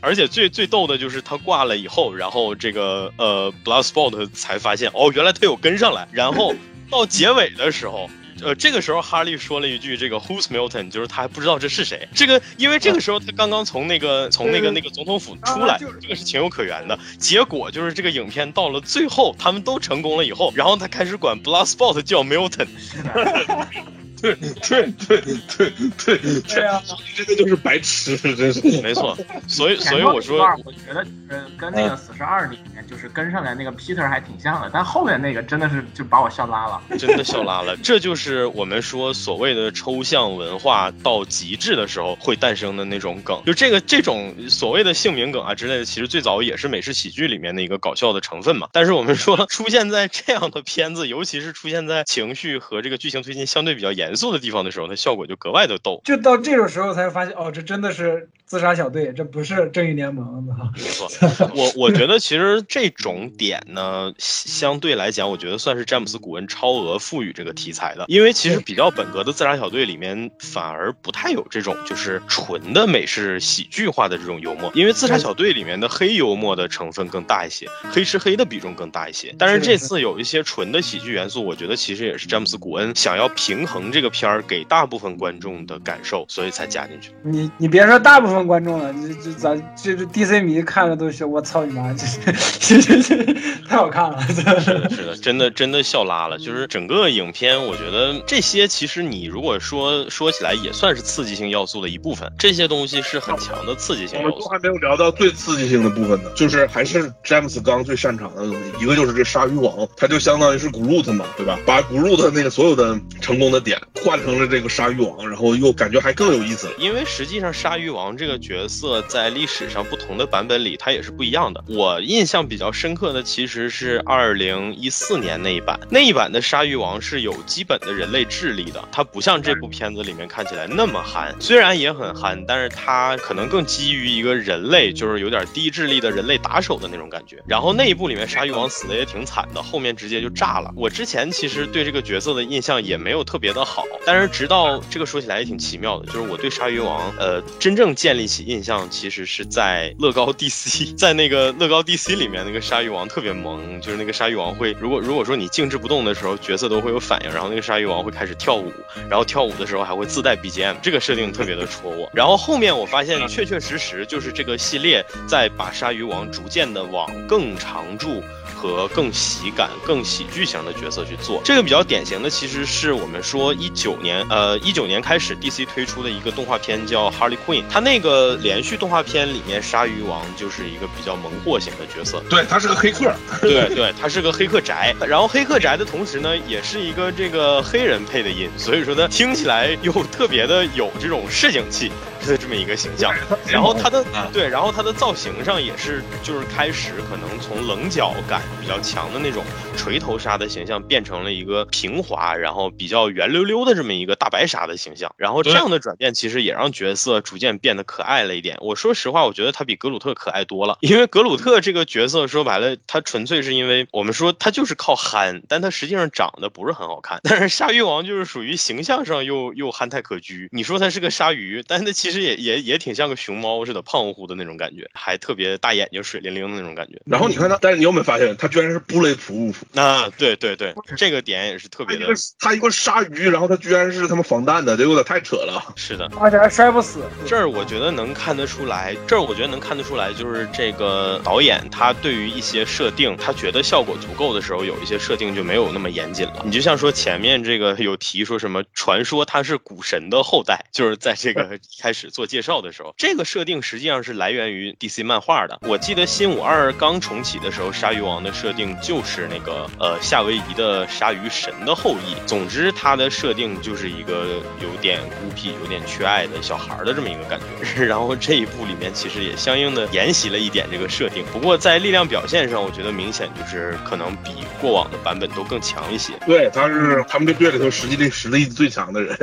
而且最最逗的就是他挂了以后，然后这个呃 Bloodsport 才发现哦，原来他有跟上来，然后到结尾的时候。呃，这个时候哈利说了一句：“这个 Who's Milton？” 就是他还不知道这是谁。这个因为这个时候他刚刚从那个从那个那个总统府出来，这个是情有可原的。结果就是这个影片到了最后，他们都成功了以后，然后他开始管 Bloodsport 叫 Milton。对对对对对对啊！这个就是白痴，真是没错。所以所以我说，我觉得呃跟那个死侍二里面就是跟上来那个 Peter 还挺像的，但后面那个真的是就把我笑拉了，真的笑拉了。这就是我们说所谓的抽象文化到极致的时候会诞生的那种梗，就这个这种所谓的姓名梗啊之类的，其实最早也是美式喜剧里面的一个搞笑的成分嘛。但是我们说出现在这样的片子，尤其是出现在情绪和这个剧情推进相对比较严。严肃的地方的时候，它效果就格外的逗。就到这种时候才发现，哦，这真的是自杀小队，这不是正义联盟。没错，我我觉得其实这种点呢，相对来讲，我觉得算是詹姆斯古恩超额赋予这个题材的。因为其实比较本格的自杀小队里面，反而不太有这种就是纯的美式喜剧化的这种幽默。因为自杀小队里面的黑幽默的成分更大一些，黑吃黑的比重更大一些。但是这次有一些纯的喜剧元素，我觉得其实也是詹姆斯古恩想要平衡这。这个片儿给大部分观众的感受，所以才加进去。你你别说大部分观众了，这这咱这这 DC 迷看了都是我操你妈，这这这太好看了，是的，是的，真的真的笑拉了。就是整个影片，我觉得这些其实你如果说说起来也算是刺激性要素的一部分，这些东西是很强的刺激性。我们都还没有聊到最刺激性的部分呢，就是还是詹姆斯刚最擅长的东西，一个就是这鲨鱼网，它就相当于是古鲁特嘛，对吧？把古鲁特那个所有的成功的点。换成了这个鲨鱼王，然后又感觉还更有意思了。因为实际上鲨鱼王这个角色在历史上不同的版本里，它也是不一样的。我印象比较深刻的其实是二零一四年那一版，那一版的鲨鱼王是有基本的人类智力的，它不像这部片子里面看起来那么憨，虽然也很憨，但是它可能更基于一个人类，就是有点低智力的人类打手的那种感觉。然后那一部里面鲨鱼王死的也挺惨的，后面直接就炸了。我之前其实对这个角色的印象也没有特别的好。但是直到这个说起来也挺奇妙的，就是我对鲨鱼王，呃，真正建立起印象，其实是在乐高 DC，在那个乐高 DC 里面，那个鲨鱼王特别萌，就是那个鲨鱼王会，如果如果说你静止不动的时候，角色都会有反应，然后那个鲨鱼王会开始跳舞，然后跳舞的时候还会自带 BGM，这个设定特别的戳我。然后后面我发现，确确实实就是这个系列在把鲨鱼王逐渐的往更常驻。和更喜感、更喜剧型的角色去做，这个比较典型的其实是我们说一九年，呃，一九年开始 DC 推出的一个动画片叫 Harley Quinn，它那个连续动画片里面，鲨鱼王就是一个比较萌货型的角色，对他是个黑客，对对，他是个黑客宅，然后黑客宅的同时呢，也是一个这个黑人配的音，所以说呢，听起来又特别的有这种市井气。的这么一个形象，然后他的对，然后他的造型上也是，就是开始可能从棱角感比较强的那种锤头鲨的形象，变成了一个平滑，然后比较圆溜溜的这么一个大白鲨的形象。然后这样的转变其实也让角色逐渐变得可爱了一点。我说实话，我觉得他比格鲁特可爱多了，因为格鲁特这个角色说白了，他纯粹是因为我们说他就是靠憨，但他实际上长得不是很好看。但是鲨鱼王就是属于形象上又又憨态可掬。你说他是个鲨鱼，但他其其实也也也挺像个熊猫似的，胖乎乎的那种感觉，还特别大眼睛，水灵灵的那种感觉。然后你看他，但是你有没有发现，他居然是布雷普？啊，对对对，这个点也是特别的。他一个鲨鱼，然后他居然是他妈防弹的，这有点太扯了。是的，而且还摔不死。这儿我觉得能看得出来，这儿我觉得能看得出来，就是这个导演他对于一些设定，他觉得效果足够的时候，有一些设定就没有那么严谨了。你就像说前面这个有提说什么，传说他是古神的后代，就是在这个 开始。做介绍的时候，这个设定实际上是来源于 DC 漫画的。我记得新五二刚重启的时候，鲨鱼王的设定就是那个呃夏威夷的鲨鱼神的后裔。总之，他的设定就是一个有点孤僻、有点缺爱的小孩的这么一个感觉。然后这一部里面其实也相应的沿袭了一点这个设定，不过在力量表现上，我觉得明显就是可能比过往的版本都更强一些。对，他是他们这队里头实际力实力最强的人。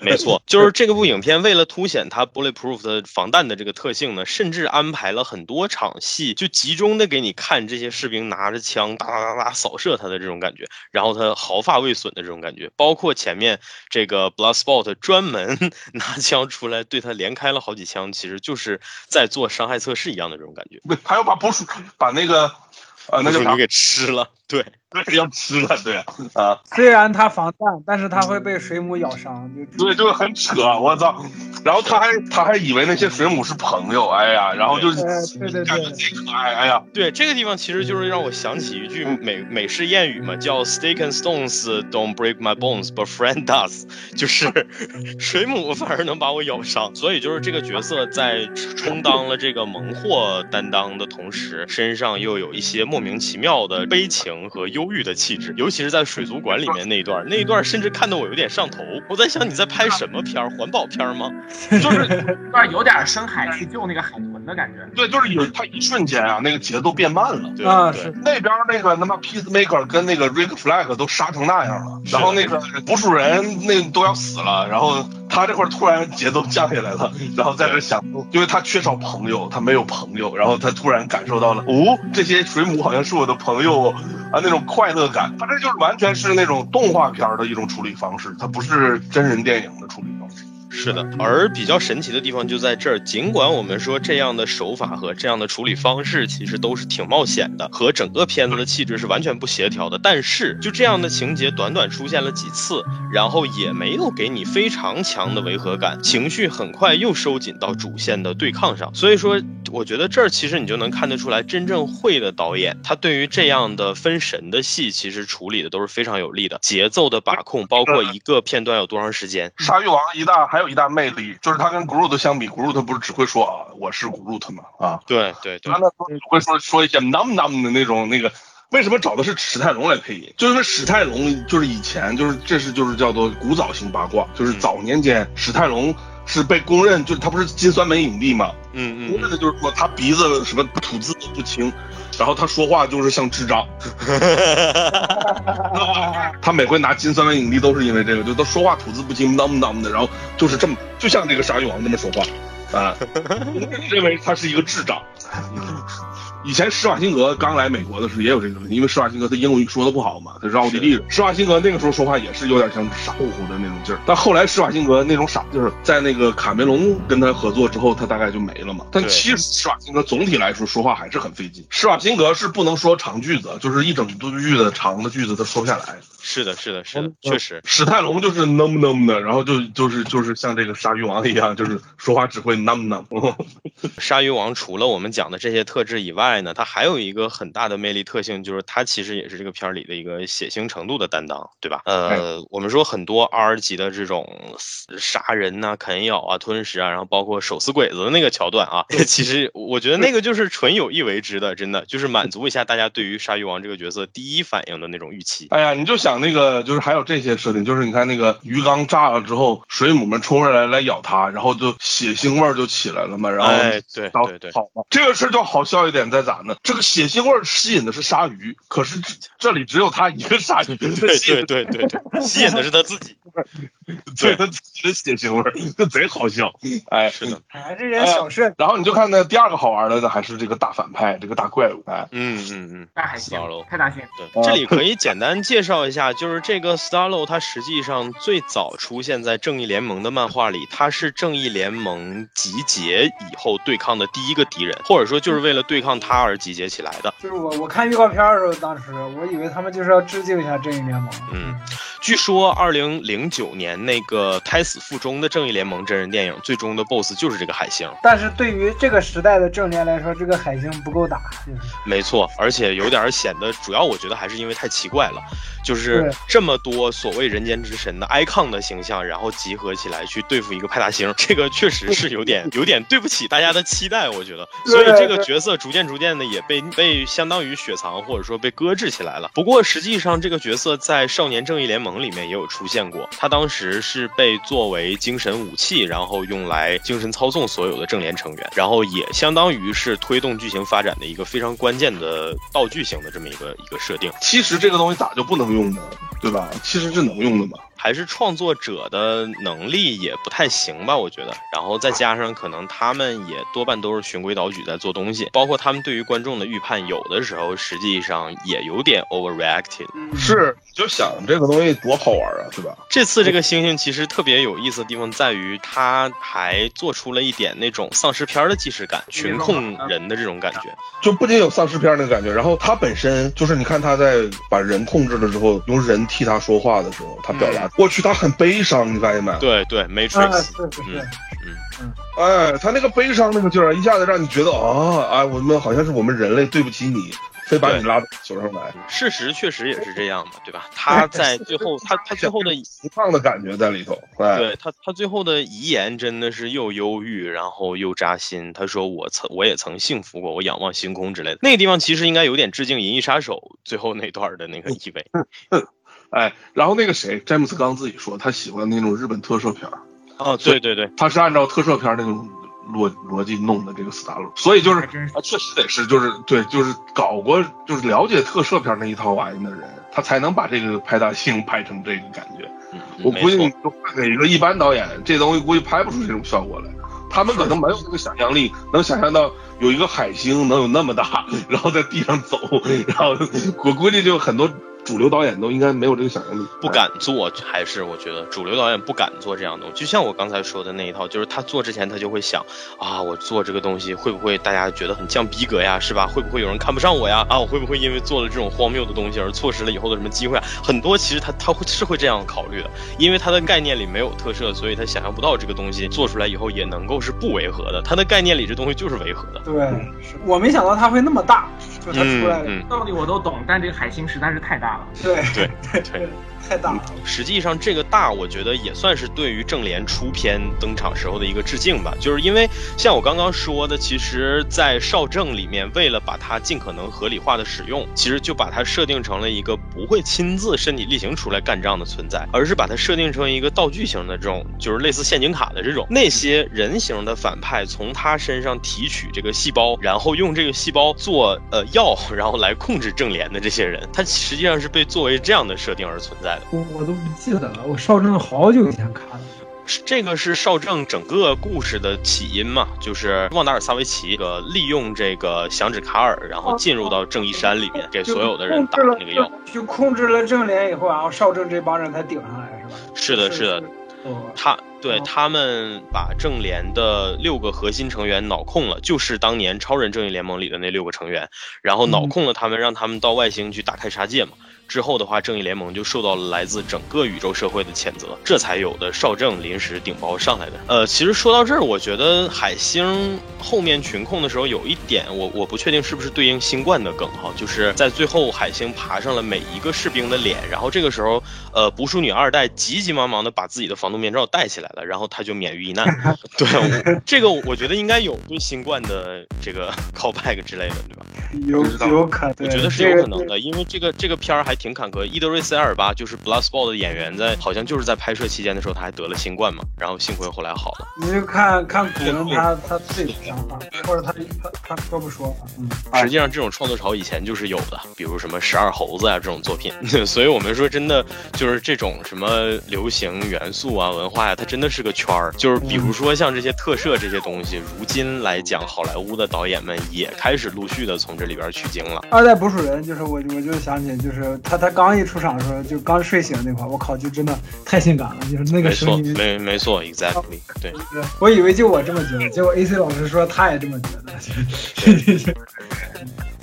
没错，就是这个部影片为了凸显他。Bulletproof 的防弹的这个特性呢，甚至安排了很多场戏，就集中的给你看这些士兵拿着枪哒哒哒哒扫射他的这种感觉，然后他毫发未损的这种感觉，包括前面这个 Bloodsport 专门 拿枪出来对他连开了好几枪，其实就是在做伤害测试一样的这种感觉。对，他要把捕鼠把那个。呃，那个你给吃了。对，是要吃的，对啊。虽然它防弹，但是它会被水母咬伤，就对，就很扯，我操！然后他还他还以为那些水母是朋友，哎呀，然后就对对对，贼可爱，哎呀，对，这个地方其实就是让我想起一句美美式谚语嘛，叫 “Stick and stones don't break my bones, but friend does”，就是 水母反而能把我咬伤。所以就是这个角色在充当了这个萌货担当的同时，身上又有一些莫名其妙的悲情和忧郁的气质，尤其是在水族馆里面那一段，那一段甚至看得我有点上头。我在想你在拍什么片儿？环保片吗？就是 有点深海去救那个海豚的感觉。对，就是有他一瞬间啊，那个节奏变慢了。啊，是那边那个他妈 Peacemaker 跟那个 Rick Flag 都杀成那样了，然后那个捕鼠人那都要死了，然后他这块突然节奏降下来了，然后在这想，因为他缺少朋友，他没有朋友，然后他突然感受到了，哦，这些水母好像是我的朋友啊，那种快乐感。他这就是完全是那种动画片的一种处理方式，它不是真人电影的处理方式。是的，而比较神奇的地方就在这儿。尽管我们说这样的手法和这样的处理方式其实都是挺冒险的，和整个片子的气质是完全不协调的。但是就这样的情节短短出现了几次，然后也没有给你非常强的违和感，情绪很快又收紧到主线的对抗上。所以说，我觉得这儿其实你就能看得出来，真正会的导演，他对于这样的分神的戏，其实处理的都是非常有力的。节奏的把控，包括一个片段有多长时间。鲨鱼王一大还。有一大魅力，就是他跟 Groot 相比，Groot 不是只会说啊，我是 Groot 嘛？啊，对对对，他那只会说说一些 num num 的那种那个。为什么找的是史泰龙来配音？就因为史泰龙就是以前就是这是就是叫做古早型八卦，就是早年间史泰龙是被公认，就是他不是金酸梅影帝嘛，嗯嗯，公认的就是说他鼻子什么吐字不清。然后他说话就是像智障，他每回拿金酸梅影帝都是因为这个，就他说话吐字不清，num num 的，然后就是这么，就像这个鲨鱼王这么说话，啊，认为他是一个智障。以前施瓦辛格刚来美国的时候也有这个问题，因为施瓦辛格他英语说的不好嘛，他是奥地利人。施瓦辛格那个时候说话也是有点像傻乎乎的那种劲儿，但后来施瓦辛格那种傻劲儿，在那个卡梅隆跟他合作之后，他大概就没了嘛。但其实施瓦辛格总体来说说话还是很费劲。施瓦辛格是不能说长句子，就是一整句的长的句子他说不下来。是的，是的，是的，确实。史泰龙就是囔不囔的，然后就就是就是像这个鲨鱼王一样，就是说话只会囔囔。鲨鱼王除了我们讲的这些特质以外呢，它还有一个很大的魅力特性，就是它其实也是这个片儿里的一个血腥程度的担当，对吧？呃，我们说很多 R 级的这种杀人呐、啃咬啊、吞食啊，然后包括手撕鬼子的那个桥段啊，其实我觉得那个就是纯有意为之的，真的就是满足一下大家对于鲨鱼王这个角色第一反应的那种预期。哎呀，你就想。那个就是还有这些设定，就是你看那个鱼缸炸了之后，水母们冲上来来咬它，然后就血腥味儿就起来了嘛。然后哎对对对，好嘛，这个事儿就好笑一点在咋呢？这个血腥味吸引的是鲨鱼，可是这里只有他一个鲨鱼，对对对对对，吸引的是他自己，对他自己的血腥味这，贼好笑。哎，是的，哎，这些小事。然后你就看那第二个好玩的呢，还是这个大反派，这个大怪物。哎，嗯嗯嗯，大海星，太大星。对，这里可以简单介绍一下。就是这个 Starlo，它实际上最早出现在正义联盟的漫画里，他是正义联盟集结以后对抗的第一个敌人，或者说就是为了对抗他而集结起来的。就是我我看预告片的时候，当时我以为他们就是要致敬一下正义联盟。嗯。据说，二零零九年那个胎死腹中的正义联盟真人电影，最终的 BOSS 就是这个海星。但是对于这个时代的正联来说，这个海星不够打。没错，而且有点显得，主要我觉得还是因为太奇怪了，就是这么多所谓人间之神的 icon 的形象，然后集合起来去对付一个派大星，这个确实是有点 有点对不起大家的期待，我觉得。所以这个角色逐渐逐渐的也被被相当于雪藏或者说被搁置起来了。不过实际上这个角色在少年正义联盟。里面也有出现过，他当时是被作为精神武器，然后用来精神操纵所有的正联成员，然后也相当于是推动剧情发展的一个非常关键的道具型的这么一个一个设定。其实这个东西咋就不能用呢？对吧？其实是能用的嘛。还是创作者的能力也不太行吧，我觉得。然后再加上可能他们也多半都是循规蹈矩在做东西，包括他们对于观众的预判，有的时候实际上也有点 overreacted。是，就想这个东西多好玩啊，是吧？这次这个星星其实特别有意思的地方在于，他还做出了一点那种丧尸片的既视感，群控人的这种感觉，就不仅有丧尸片那个感觉，然后他本身就是你看他在把人控制了之后，用人替他说话的时候，他表达，我去，他很悲伤，你发现没？对对，Matrix，对对对，嗯嗯，哎，他那个悲伤那个劲儿，一下子让你觉得啊，哎，我们好像是我们人类对不起你。非把你拉到球上来，事实确实也是这样嘛，对吧？他在最后，他他最后的 一胖的感觉在里头，对他他最后的遗言真的是又忧郁，然后又扎心。他说：“我曾我也曾幸福过，我仰望星空之类的。”那个地方其实应该有点致敬《银翼杀手》最后那段的那个意味。哎，然后那个谁，詹姆斯刚自己说他喜欢那种日本特摄片儿。哦，对对对，他是按照特摄片那种。逻逻辑弄的这个斯大罗，所以就是啊，确实得是，就是对，就是搞过，就是了解特摄片那一套玩意的人，他才能把这个派大星拍成这个感觉。我估计你就换给一个一般导演，这东西估计拍不出这种效果来。他们可能没有那个想象力，能想象到有一个海星能有那么大，然后在地上走，然后我估计就很多。主流导演都应该没有这个想象力，不敢做，还是我觉得主流导演不敢做这样的东西。就像我刚才说的那一套，就是他做之前他就会想啊，我做这个东西会不会大家觉得很降逼格呀，是吧？会不会有人看不上我呀？啊，我会不会因为做了这种荒谬的东西而错失了以后的什么机会啊？很多其实他他会是会这样考虑的，因为他的概念里没有特摄，所以他想象不到这个东西做出来以后也能够是不违和的。他的概念里这东西就是违和的。对，我没想到他会那么大，就他出来的道理我都懂，但这个海星实在是太大了。对对。对，太大了。实际上，这个大，我觉得也算是对于正联出片登场时候的一个致敬吧。就是因为像我刚刚说的，其实，在少正里面，为了把它尽可能合理化的使用，其实就把它设定成了一个不会亲自身体力行出来干仗的存在，而是把它设定成一个道具型的这种，就是类似陷阱卡的这种。那些人形的反派从他身上提取这个细胞，然后用这个细胞做呃药，然后来控制正联的这些人，他实际上是被作为这样。的设定而存在的，我我都不记得了。我少正好久以前看的，这个是少正整个故事的起因嘛？就是旺达尔萨维奇个利用这个响指卡尔，然后进入到正义山里面，给所有的人打那个药，就控制了正联以后，然后少正这帮人才顶上来，是吧？是的，是的，他对他们把正联的六个核心成员脑控了，就是当年超人正义联盟里的那六个成员，然后脑控了他们，让他们到外星去大开杀戒嘛。之后的话，正义联盟就受到了来自整个宇宙社会的谴责，这才有的少正临时顶包上来的。呃，其实说到这儿，我觉得海星后面群控的时候有一点，我我不确定是不是对应新冠的梗哈，就是在最后海星爬上了每一个士兵的脸，然后这个时候，呃，捕鼠女二代急急忙忙的把自己的防毒面罩戴起来了，然后他就免于一难。对，这个我觉得应该有对新冠的这个 callback 之类的，对吧？有有可能，我觉得是有可能的，因为这个这个片儿还。挺坎坷，伊德瑞斯·埃尔巴就是 Bloodsport 的演员，在好像就是在拍摄期间的时候，他还得了新冠嘛，然后幸亏后来好了。你就看看古人他他自己的想法，或者他他他说不说？嗯，实际上这种创作潮以前就是有的，比如什么十二猴子啊这种作品。所以我们说真的就是这种什么流行元素啊文化呀，它真的是个圈儿。就是比如说像这些特摄这些东西，如今来讲，好莱坞的导演们也开始陆续的从这里边取经了。二代捕鼠人就是我我就想起就是。他他刚一出场的时候，就刚睡醒那块，我靠，就真的太性感了，就是那个声音，没没错，exactly，对，我以为就我这么觉得，结果 AC 老师说他也这么觉得。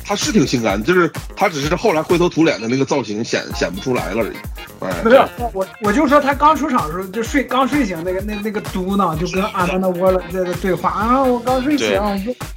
他是挺性感，就是他只是后来灰头土脸的那个造型显显不出来了而已。不是我，我就说他刚出场的时候就睡，刚睡醒那个那那个嘟囔，就跟阿曼达沃勒在对话啊，我刚睡醒，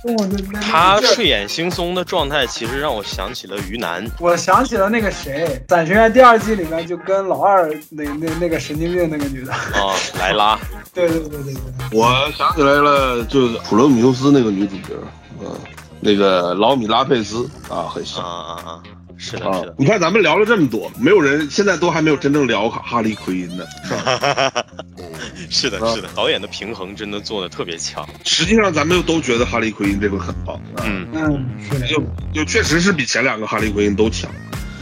我我就他睡眼惺忪的状态，其实让我想起了于南。我想起了那个谁，《伞学院》第二季里面就跟老二那那那个神经病那个女的啊，莱拉。对对对对对。我想起来了，就是普罗米修斯那个女主角，嗯。那个老米拉佩斯啊，很像啊啊啊！是的，是的。你看咱们聊了这么多，没有人现在都还没有真正聊哈利奎因呢，是吧？是的，是的。导演的平衡真的做的特别强。实际上，咱们又都觉得哈利奎因这个很棒。嗯嗯，就就确实是比前两个哈利奎因都强。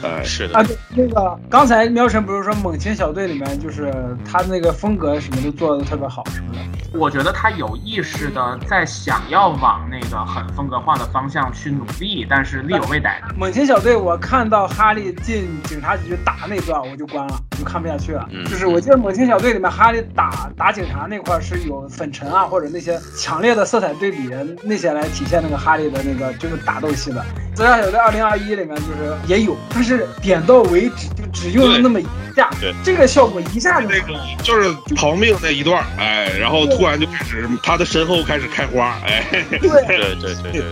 哎，是的啊，对，那个刚才喵神不是说猛禽小队里面就是他那个风格什么都做的特别好什么的？我觉得他有意识的在想要往那个很风格化的方向去努力，但是力有未逮。猛禽小队，我看到哈利进警察局打那段我就关了，我就看不下去了。嗯就是我记得猛禽小队里面哈利打打警察那块是有粉尘啊，或者那些强烈的色彩对比那些来体现那个哈利的那个就是打斗戏的。自杀小队二零二一里面就是也有，但是点到为止，就只用了那么一下，对这个效果一下就那个就是逃命那一段，哎，然后突然就开始他的身后开始开花，哎，对。对对对对对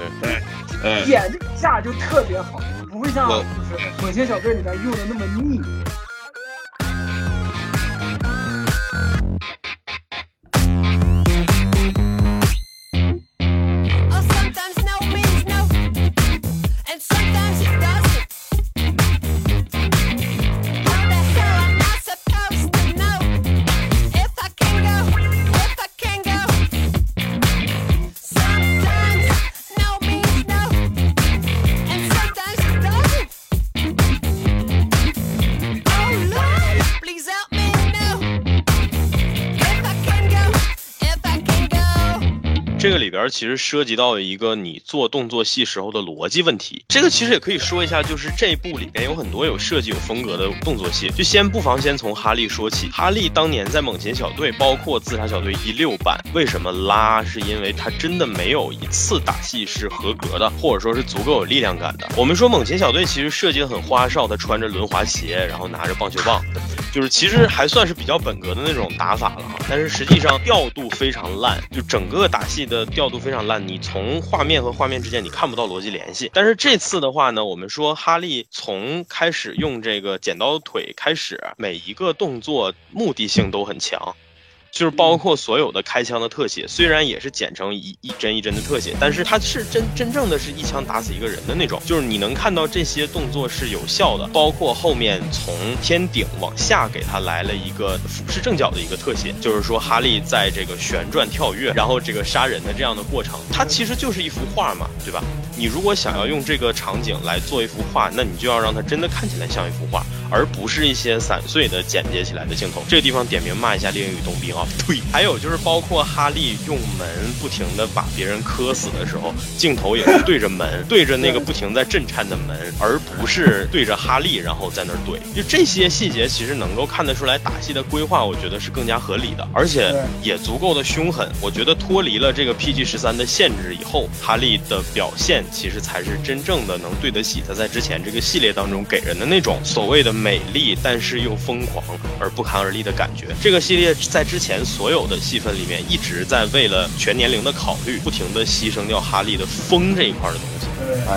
对，这个架就特别好，不会像就是火星小队里面用的那么腻。这其实涉及到一个你做动作戏时候的逻辑问题。这个其实也可以说一下，就是这部里边有很多有设计、有风格的动作戏。就先不妨先从哈利说起。哈利当年在猛禽小队，包括自杀小队一六版，为什么拉？是因为他真的没有一次打戏是合格的，或者说是足够有力量感的。我们说猛禽小队其实设计的很花哨，他穿着轮滑鞋，然后拿着棒球棒，就是其实还算是比较本格的那种打法了哈。但是实际上调度非常烂，就整个打戏的调度非常烂，你从画面和画面之间你看不到逻辑联系。但是这次的话呢，我们说哈利从开始用这个剪刀腿开始，每一个动作目的性都很强。就是包括所有的开枪的特写，虽然也是剪成一一帧一帧的特写，但是它是真真正的是一枪打死一个人的那种，就是你能看到这些动作是有效的，包括后面从天顶往下给他来了一个俯视正角的一个特写，就是说哈利在这个旋转跳跃，然后这个杀人的这样的过程，它其实就是一幅画嘛，对吧？你如果想要用这个场景来做一幅画，那你就要让它真的看起来像一幅画，而不是一些散碎的剪接起来的镜头。这个地方点名骂一下《猎鹰与冬兵》啊，对。还有就是包括哈利用门不停的把别人磕死的时候，镜头也是对着门，对着那个不停在震颤的门，而不是对着哈利，然后在那儿怼。就这些细节其实能够看得出来打戏的规划，我觉得是更加合理的，而且也足够的凶狠。我觉得脱离了这个 PG 十三的限制以后，哈利的表现其实才是真正的能对得起他在之前这个系列当中给人的那种所谓的美丽，但是又疯狂而不寒而栗的感觉。这个系列在之前所有的戏份里面一直在为了全年龄的考虑，不停的牺牲掉哈利的疯这一块的东西。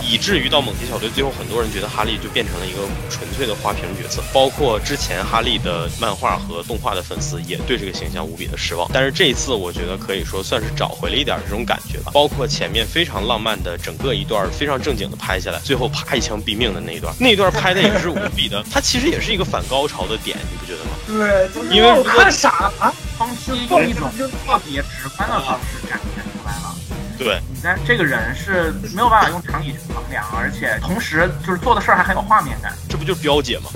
以至于到猛禽小队最后，很多人觉得哈利就变成了一个纯粹的花瓶角色，包括之前哈利的漫画和动画的粉丝也对这个形象无比的失望。但是这一次，我觉得可以说算是找回了一点这种感觉吧。包括前面非常浪漫的整个一段非常正经的拍下来，最后啪一枪毙命的那一段，那一段拍的也是无比的，它其实也是一个反高潮的点，你不觉得吗？对，就是因为我看傻了。方熙用一种特别直观的方式展现出来了。对，你在这个人是没有办法用常理去衡量，而且同时就是做的事儿还很有画面感。这不就是彪姐吗？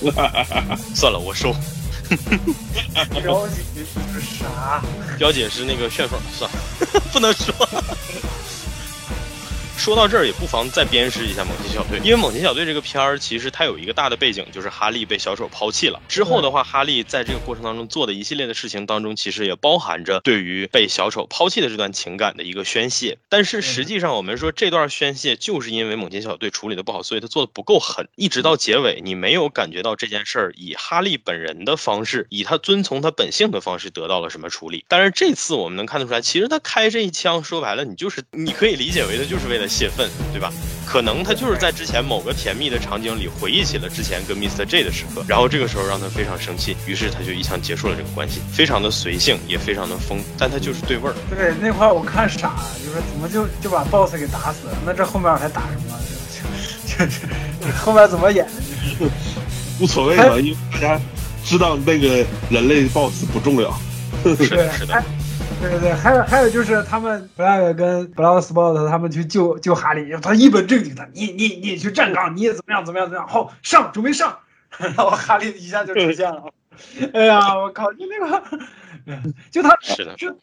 算了，我收。了解是啥？彪姐是那个旋风，算了，不能说。说到这儿，也不妨再鞭尸一下猛禽小队，因为猛禽小队这个片儿其实它有一个大的背景，就是哈利被小丑抛弃了。之后的话，哈利在这个过程当中做的一系列的事情当中，其实也包含着对于被小丑抛弃的这段情感的一个宣泄。但是实际上，我们说这段宣泄就是因为猛禽小队处理的不好，所以他做的不够狠，一直到结尾，你没有感觉到这件事儿以哈利本人的方式，以他遵从他本性的方式得到了什么处理。但是这次我们能看得出来，其实他开这一枪，说白了，你就是你可以理解为他就是为了泄愤，对吧？可能他就是在之前某个甜蜜的场景里回忆起了之前跟 Mr. J 的时刻，然后这个时候让他非常生气，于是他就一枪结束了这个关系，非常的随性，也非常的疯，但他就是对味儿。对，那块儿我看傻了，就说怎么就就把 BOSS 给打死了？那这后面还打什么？这这这后面怎么演？无所谓嘛，因为大家知道那个人类 BOSS 不重要。是的，是的。对对对，还有还有就是他们 Black 跟 Blood Spot 他们去救救哈利，他一本正经的，你你你去站岗，你也怎么样怎么样怎么样，好上准备上，然后哈利一下就出现了，哎呀我靠，就那个，就他是的。就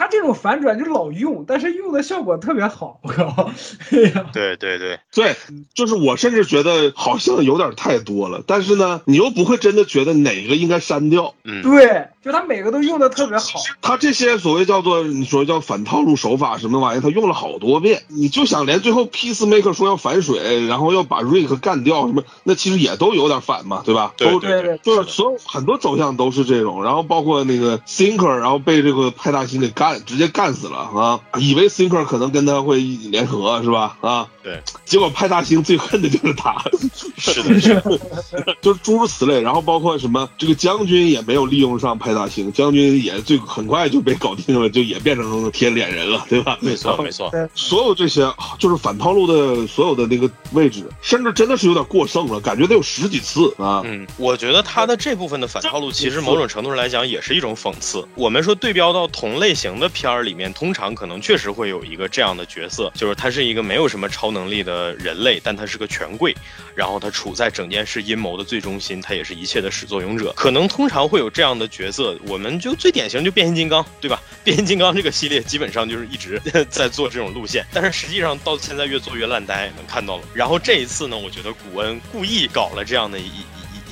他这种反转就老用，但是用的效果特别好，我靠，对对对，对，就是我甚至觉得好像有点太多了，但是呢，你又不会真的觉得哪个应该删掉。嗯，对，就他每个都用的特别好，他这些所谓叫做你说叫反套路手法什么玩意儿，他用了好多遍。你就想连最后 Peacemaker 说要反水，然后要把 Rick 干掉什么，那其实也都有点反嘛，对吧？都对对对就是所有很多走向都是这种，然后包括那个 Thinker，然后被这个派大星给干，直接干死了啊！以为 Thinker 可能跟他会联合是吧？啊，对，结果派大星最恨的就是他，是的，是的，就是诸如此类。然后包括什么这个将军也没有利用上派大星，将军也最很快就被搞定了，就也变成贴脸人了，对吧？没错没错，所有这些就是反套路的所有的那个位置，甚至真的是有点过剩了，感觉得有十几次啊。嗯，我觉得他的这部分的反套路，其实某种程度上来讲也是一种讽刺。我们说对标到同类型的片儿里面，通常可能确实会有一个这样的角色，就是他是一个没有什么超能力的人类，但他是个权贵，然后他处在整件事阴谋的最中心，他也是一切的始作俑者。可能通常会有这样的角色，我们就最典型就变形金刚，对吧？变形金刚这个系列基本上就是一直 在做这种路线，但是实际上到现在越做越烂呆，能看到了。然后这一次呢，我觉得古恩故意搞了这样的一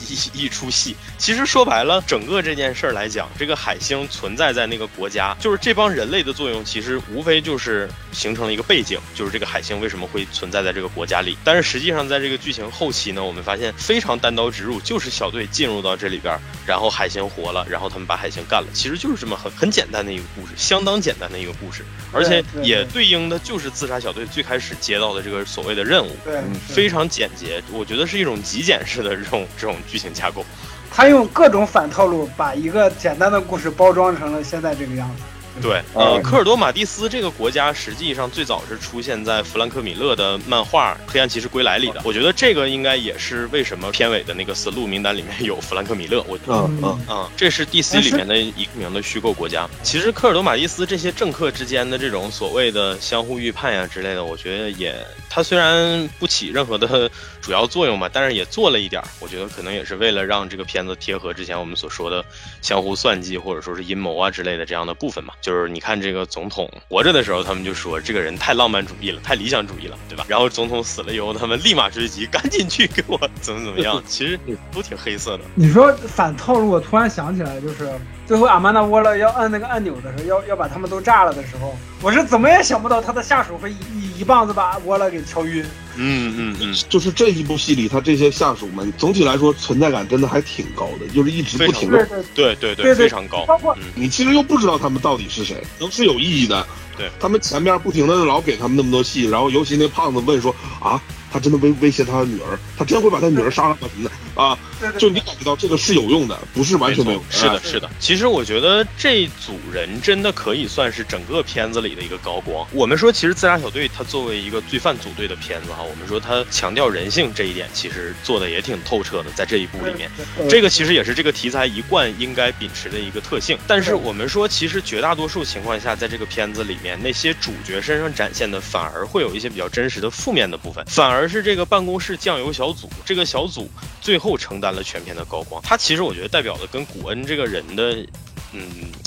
一一 一出戏。其实说白了，整个这件事儿来讲，这个海星存在在那个国家，就是这帮人类的作用，其实无非就是形成了一个背景，就是这个海星为什么会存在在这个国家里。但是实际上，在这个剧情后期呢，我们发现非常单刀直入，就是小队进入到这里边，然后海星活了，然后他们把海星干了，其实就是这么很很简单的一个故事，相当简单的一个故事，而且也对应的就是自杀小队最开始接到的这个所谓的任务。对，非常简洁，我觉得是一种极简式的这种这种剧情架构。他用各种反套路把一个简单的故事包装成了现在这个样子。对，呃，科尔多马蒂斯这个国家实际上最早是出现在弗兰克米勒的漫画《黑暗骑士归来》里的。我觉得这个应该也是为什么片尾的那个死路名单里面有弗兰克米勒。我嗯嗯，啊、这是 DC 里面的一个名的虚构国家。其实科尔多马蒂斯这些政客之间的这种所谓的相互预判呀之类的，我觉得也，它虽然不起任何的主要作用吧，但是也做了一点儿。我觉得可能也是为了让这个片子贴合之前我们所说的相互算计或者说是阴谋啊之类的这样的部分嘛。就是你看这个总统活着的时候，他们就说这个人太浪漫主义了，太理想主义了，对吧？然后总统死了以后，他们立马追击，赶紧去给我怎么怎么样。其实都挺黑色的。你说反套路，我突然想起来，就是最后阿曼达沃勒要按那个按钮的时候，要要把他们都炸了的时候，我是怎么也想不到他的下属会一一一棒子把沃勒给敲晕。嗯嗯嗯，就是这一部戏里，他这些下属们总体来说存在感真的还挺高的，就是一直不停的。对对对对对对非常高。包括嗯，你其实又不知道他们到底是谁，都是有意义的。对他们前面不停的老给他们那么多戏，然后尤其那胖子问说啊，他真的威威胁他的女儿，他真会把他女儿杀了吗？什么的啊，就你感觉到这个是有用的，不是完全没有用。是的，哎是的。其实我觉得这组人真的可以算是整个片子里的一个高光。我们说，其实自杀小队它作为一个罪犯组队的片子哈，我们说它强调人性这一点，其实做的也挺透彻的，在这一部里面。这个其实也是这个题材一贯应该秉持的一个特性。但是我们说，其实绝大多数情况下，在这个片子里面，那些主角身上展现的反而会有一些比较真实的负面的部分，反而而是这个办公室酱油小组这个小组最后承担了全片的高光。他其实我觉得代表的跟古恩这个人的。嗯，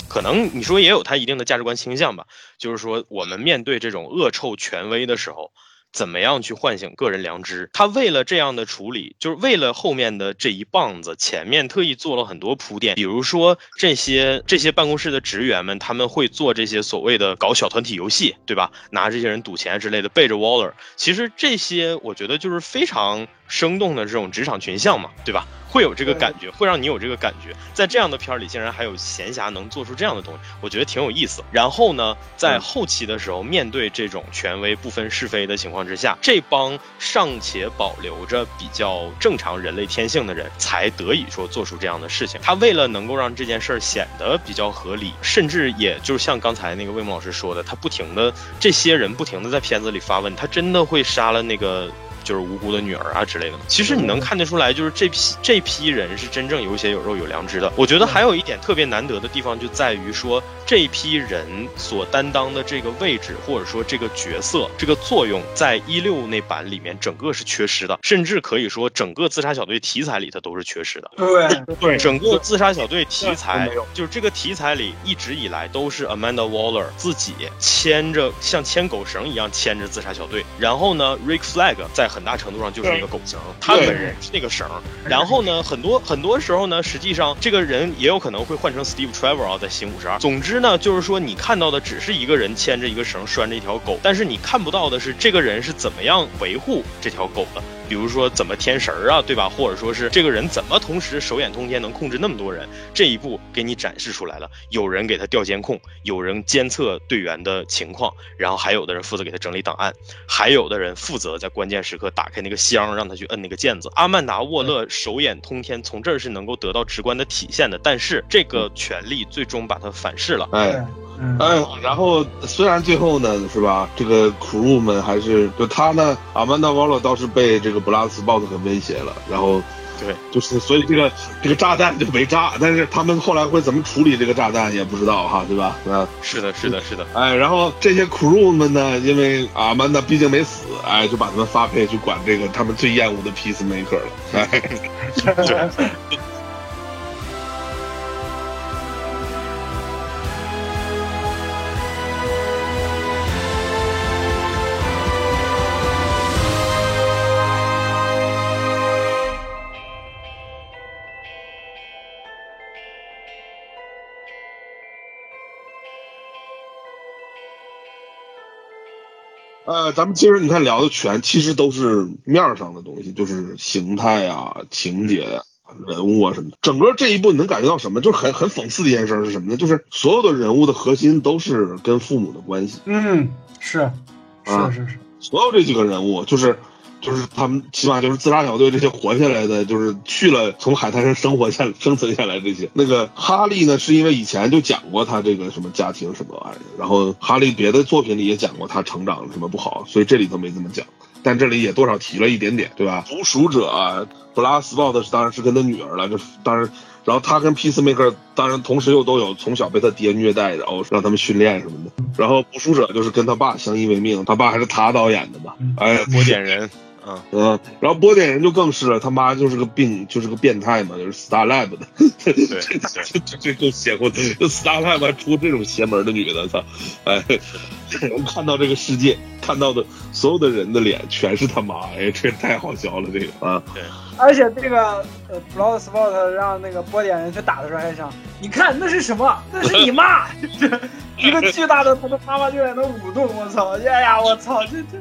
可能你说也有他一定的价值观倾向吧，就是说我们面对这种恶臭权威的时候，怎么样去唤醒个人良知？他为了这样的处理，就是为了后面的这一棒子，前面特意做了很多铺垫。比如说这些这些办公室的职员们，他们会做这些所谓的搞小团体游戏，对吧？拿这些人赌钱之类的，背着 Waller。其实这些我觉得就是非常生动的这种职场群像嘛，对吧？会有这个感觉，会让你有这个感觉。在这样的片儿里，竟然还有闲暇能做出这样的东西，我觉得挺有意思。然后呢，在后期的时候，面对这种权威不分是非的情况之下，这帮尚且保留着比较正常人类天性的人，才得以说做出这样的事情。他为了能够让这件事儿显得比较合理，甚至也就是像刚才那个魏梦老师说的，他不停的这些人不停的在片子里发问，他真的会杀了那个就是无辜的女儿啊之类的。其实你能看得出来，就是这批这批人是真正有血有肉有良知的。我觉得还有一点特别难得的地方就在于说，这批人所担当的这个位置或者说这个角色这个作用，在一六那版里面整个是缺失的，甚至可以说整个自杀小队题材里它都是缺失的。对对整个自杀小队题材就是这个题材里一直以来都是 Amanda Waller 自己牵着像牵狗绳一样牵着自杀小队，然后呢，Rick Flag 在很大程度上就是那个狗绳，他本人是那个绳，然后呢，很多很多时候呢，实际上这个人也有可能会换成 Steve Trevor 啊，在新五十二。总之呢，就是说你看到的只是一个人牵着一个绳拴着一条狗，但是你看不到的是这个人是怎么样维护这条狗的。比如说怎么添神儿啊，对吧？或者说是这个人怎么同时手眼通天能控制那么多人，这一步给你展示出来了。有人给他调监控，有人监测队员的情况，然后还有的人负责给他整理档案，还有的人负责在关键时刻打开那个箱，让他去摁那个键子。阿曼达沃勒手眼通天，从这儿是能够得到直观的体现的，但是这个权力最终把它反噬了。哎。嗯，哎，然后虽然最后呢，是吧？这个 crew 们还是就他呢，阿曼达瓦洛倒是被这个布拉斯鲍特给威胁了，然后对，就是所以这个这个炸弹就没炸，但是他们后来会怎么处理这个炸弹也不知道哈，对吧？啊，是的，是的，是的。哎，然后这些 crew 们呢，因为阿曼达毕竟没死，哎，就把他们发配去管这个他们最厌恶的 peacemaker 了，哎，对呃，咱们其实你看聊的全其实都是面儿上的东西，就是形态啊、情节啊、人物啊什么的。整个这一部你能感觉到什么？就是很很讽刺的一件事是什么呢？就是所有的人物的核心都是跟父母的关系。嗯，是啊是是是，所有这几个人物，就是就是他们起码就是自杀小队这些活下来的，就是去了从海滩上生活下生存下来这些。那个哈利呢，是因为以前就讲过他这个什么家庭什么玩意儿，然后哈利别的作品里也讲过他成长什么不好，所以这里头没怎么讲。但这里也多少提了一点点，对吧？捕鼠者啊布拉斯鲍特当然是跟他女儿了，这当然，然后他跟 Peacemaker 当然同时又都有从小被他爹虐待，然后让他们训练什么的。然后捕鼠者就是跟他爸相依为命，他爸还是他导演的嘛，哎，波点人，嗯，嗯，然后波点人就更是了，他妈就是个病，就是个变态嘛，就是 Star Lab 的，对这这这够邪乎的，就 Star Lab 还出这种邪门的女的，操！哎，能看到这个世界，看到的所有的人的脸全是他妈，哎，这太好笑了，这个啊，对 而且这个呃 Blood Spot 让那个波点人去打的时候还想，你看那是什么？那是你妈！就是一个巨大的他的妈妈就在那舞动，我操！哎呀，我操！这这，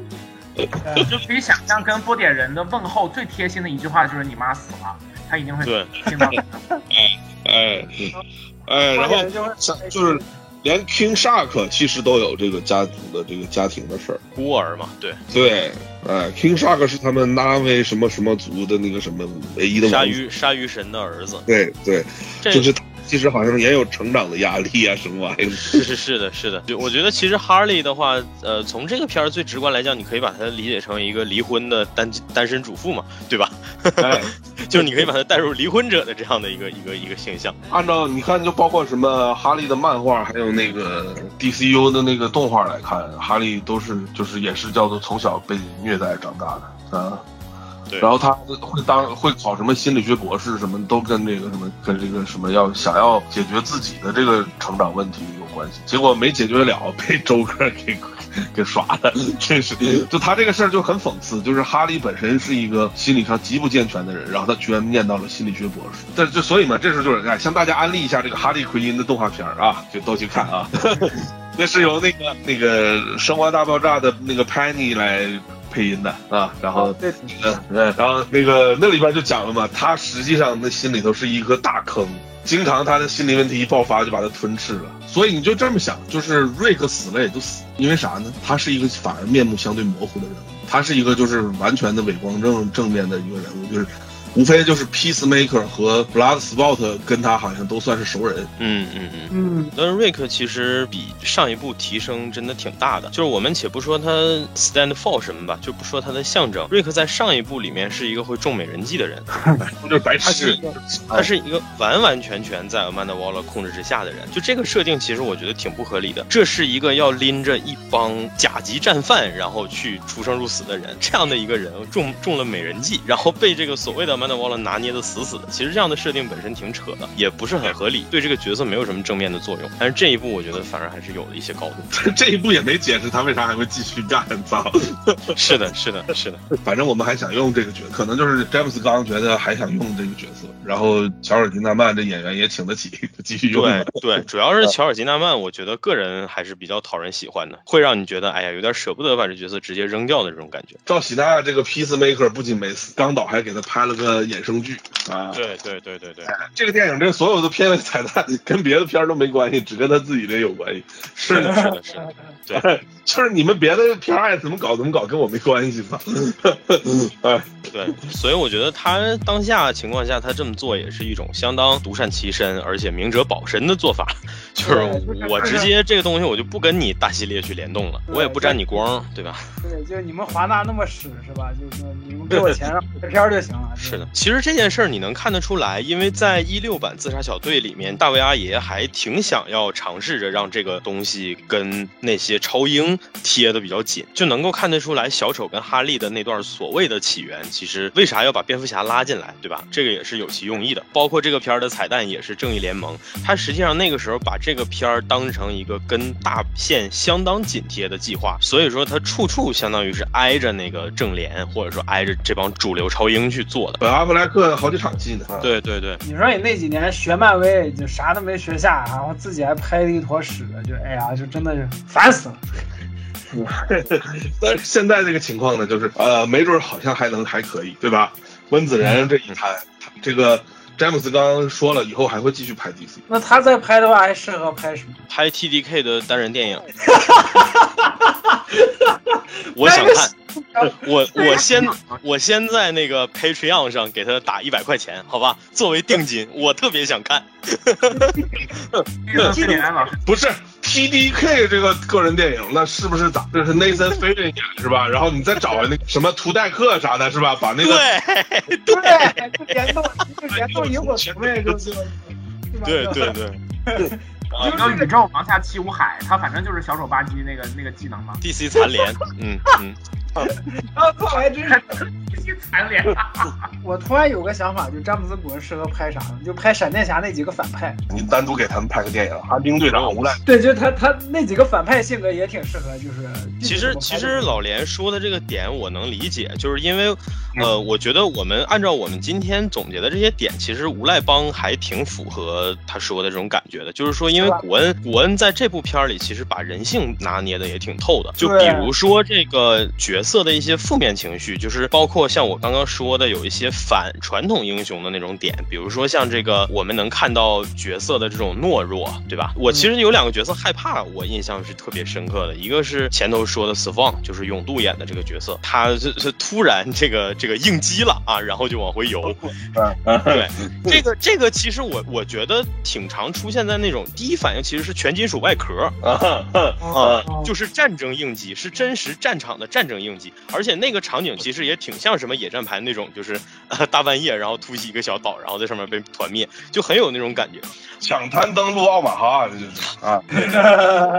哎 就可以想象，跟波点人的问候最贴心的一句话就是“你妈死了”，他一定会对听到。哎，哎哎，然后就是连 King Shark 其实都有这个家族的这个家庭的事儿。孤儿嘛，对，对，哎，King Shark 是他们纳威什么什么族的那个什么唯一的鲨。鱼鲨鱼神的儿子，对对，这就是他其实好像也有成长的压力啊，什么玩意儿。是是是的，是的。就我觉得其实哈利的话，呃，从这个片儿最直观来讲，你可以把它理解成一个离婚的单单身主妇嘛，对吧？哎，就是你可以把它带入离婚者的这样的一个一个一个形象。按照你看，就包括什么哈利的漫画，还有那个 DCU 的那个动画来看，哈利都是就是也是叫做从小被虐待长大的啊。然后他会当会考什么心理学博士，什么都跟这个什么跟这个什么要想要解决自己的这个成长问题有关系，结果没解决了，被周哥给 给耍了，真是。就他这个事儿就很讽刺，就是哈利本身是一个心理上极不健全的人，然后他居然念到了心理学博士，这就所以嘛，这时候就是哎，向大家安利一下这个哈利奎因的动画片啊，就都去看啊，那是由那个那个《生活大爆炸》的那个 Penny 来配音的啊，然后。对，嗯，嗯，然后那个那里边就讲了嘛，他实际上那心里头是一个大坑，经常他的心理问题一爆发就把他吞噬了。所以你就这么想，就是瑞克死了也就死，因为啥呢？他是一个反而面目相对模糊的人物，他是一个就是完全的伪光正正面的一个人物，就是无非就是 Peacemaker 和 Bloodsport 跟他好像都算是熟人。嗯嗯嗯。嗯，但是瑞克其实比上一部提升真的挺大的，就是我们且不说他 stand fall 什么吧，就不说他的象征，瑞克在上一部里面是一个会中美人计的人，就是白他是痴。他是一个完完全全在 Amanda Waller 控制之下的人，就这个设定其实我觉得挺不合理的。这是一个要拎着一帮甲级战犯，然后去出生入死的人，这样的一个人中中了美人计，然后被这个所谓的 Amanda Waller 拿捏的死死的。其实这样的设定本身挺扯的，也不是很合理，对这个角色没有什么正面的作用。但是这一部我觉得反而还是有了一些高度。这一步也没解释他为啥还会继续干，操！是的，是的，是的，反正我们还想用这个角色，可能就是詹姆斯刚觉得还想用这个角色，然后乔尔·金纳曼这演员也请得起，继续用对。对，主要是乔尔·吉纳曼，我觉得个人还是比较讨人喜欢的，会让你觉得哎呀有点舍不得把这角色直接扔掉的这种感觉。赵喜娜这个 Peacemaker 不仅没死，刚导还给他拍了个衍生剧啊。对对对对对。这个电影这所有的片尾彩蛋跟别的片儿都没关系，只跟他自己这有关系。是的，是的，是的，对，就是你们别的片儿爱怎么搞怎么搞，跟我没关系嘛。哎，对，所以我觉得他当下情况下他这么做也是一种相当独善其身，而且明哲保身的做法。就是我直接这个东西我就不跟你大系列去联动了，我也不沾你光，对吧？对，就你们华纳那么使是吧？就是你们给我钱让拍片儿就行了。是的，其实这件事儿你能看得出来，因为在一六版自杀小队里面，大卫阿爷还挺想要尝试着让这个东西跟那些超英贴的比较紧，就能够看得出来小丑跟哈利的那段所谓的起源，其实为啥要把蝙蝠侠拉进来，对吧？这个也是有其用意的。包括这个片儿的彩蛋也是正义联盟，他实际上那个时候把这个片儿当成一个跟大线相当紧贴的计划，所以说他处处相当于是挨着那个正联，或者说挨着这帮主流超英去做的。本阿弗莱克好几场戏呢。对对对，你说你那几年学漫威就啥都没学下，然后自己还拍了一坨屎，就哎呀，就真的是烦死了。但是现在这个情况呢，就是呃，没准好像还能还可以，对吧？温子仁这一拍，这个詹姆斯刚说了，以后还会继续拍 DC。那他再拍的话，还适合拍什么？拍 TDK 的单人电影。我想看，我我先我先在那个 Patreon 上给他打一百块钱，好吧，作为定金，我特别想看。这个老师 不是 TDK 这个个人电影，那是不是咋？这是 Nathan Fillion 演是吧？然后你再找那什么图代克啥的，是吧？把那个对对，就联动，就联动萤火虫呗，就就，对对对。一个宇宙王下七武海，他反正就是小丑吧唧那个那个技能嘛。DC 残联，嗯嗯，然后后来真是，残联。我突然有个想法，就詹姆斯古恩适合拍啥呢？就拍闪电侠那几个反派。你单独给他们拍个电影，寒冰队长无赖。对，就他他那几个反派性格也挺适合，就是。其实其实老连说的这个点我能理解，就是因为，呃，我觉得我们按照我们今天总结的这些点，其实无赖帮还挺符合他说的这种感觉的，就是说，因为古恩古恩在这部片里其实把人性拿捏的也挺透的，就比如说这个角色的一些负面情绪，就是包括像我刚刚说的有一些反传统英雄的那种点，比如说像这个我们能看到角色的这种懦弱，对吧？我其实有两个角色害怕，我印象是特别深刻的，一个是前头说的 Swan，就是永度演的这个角色，他是是突然这个这个应激了啊，然后就往回游。对，这个这个其实我我觉得挺常出现在那种第一反应其实是全金属外壳啊，就是战争应激，是真实战场的战争应激，而且那个场景其实也挺像什么野战排那种，就是、呃、大半夜然后突袭一个小岛，然后在上面被团灭，就很有那种感觉。抢滩登陆奥马哈，啊，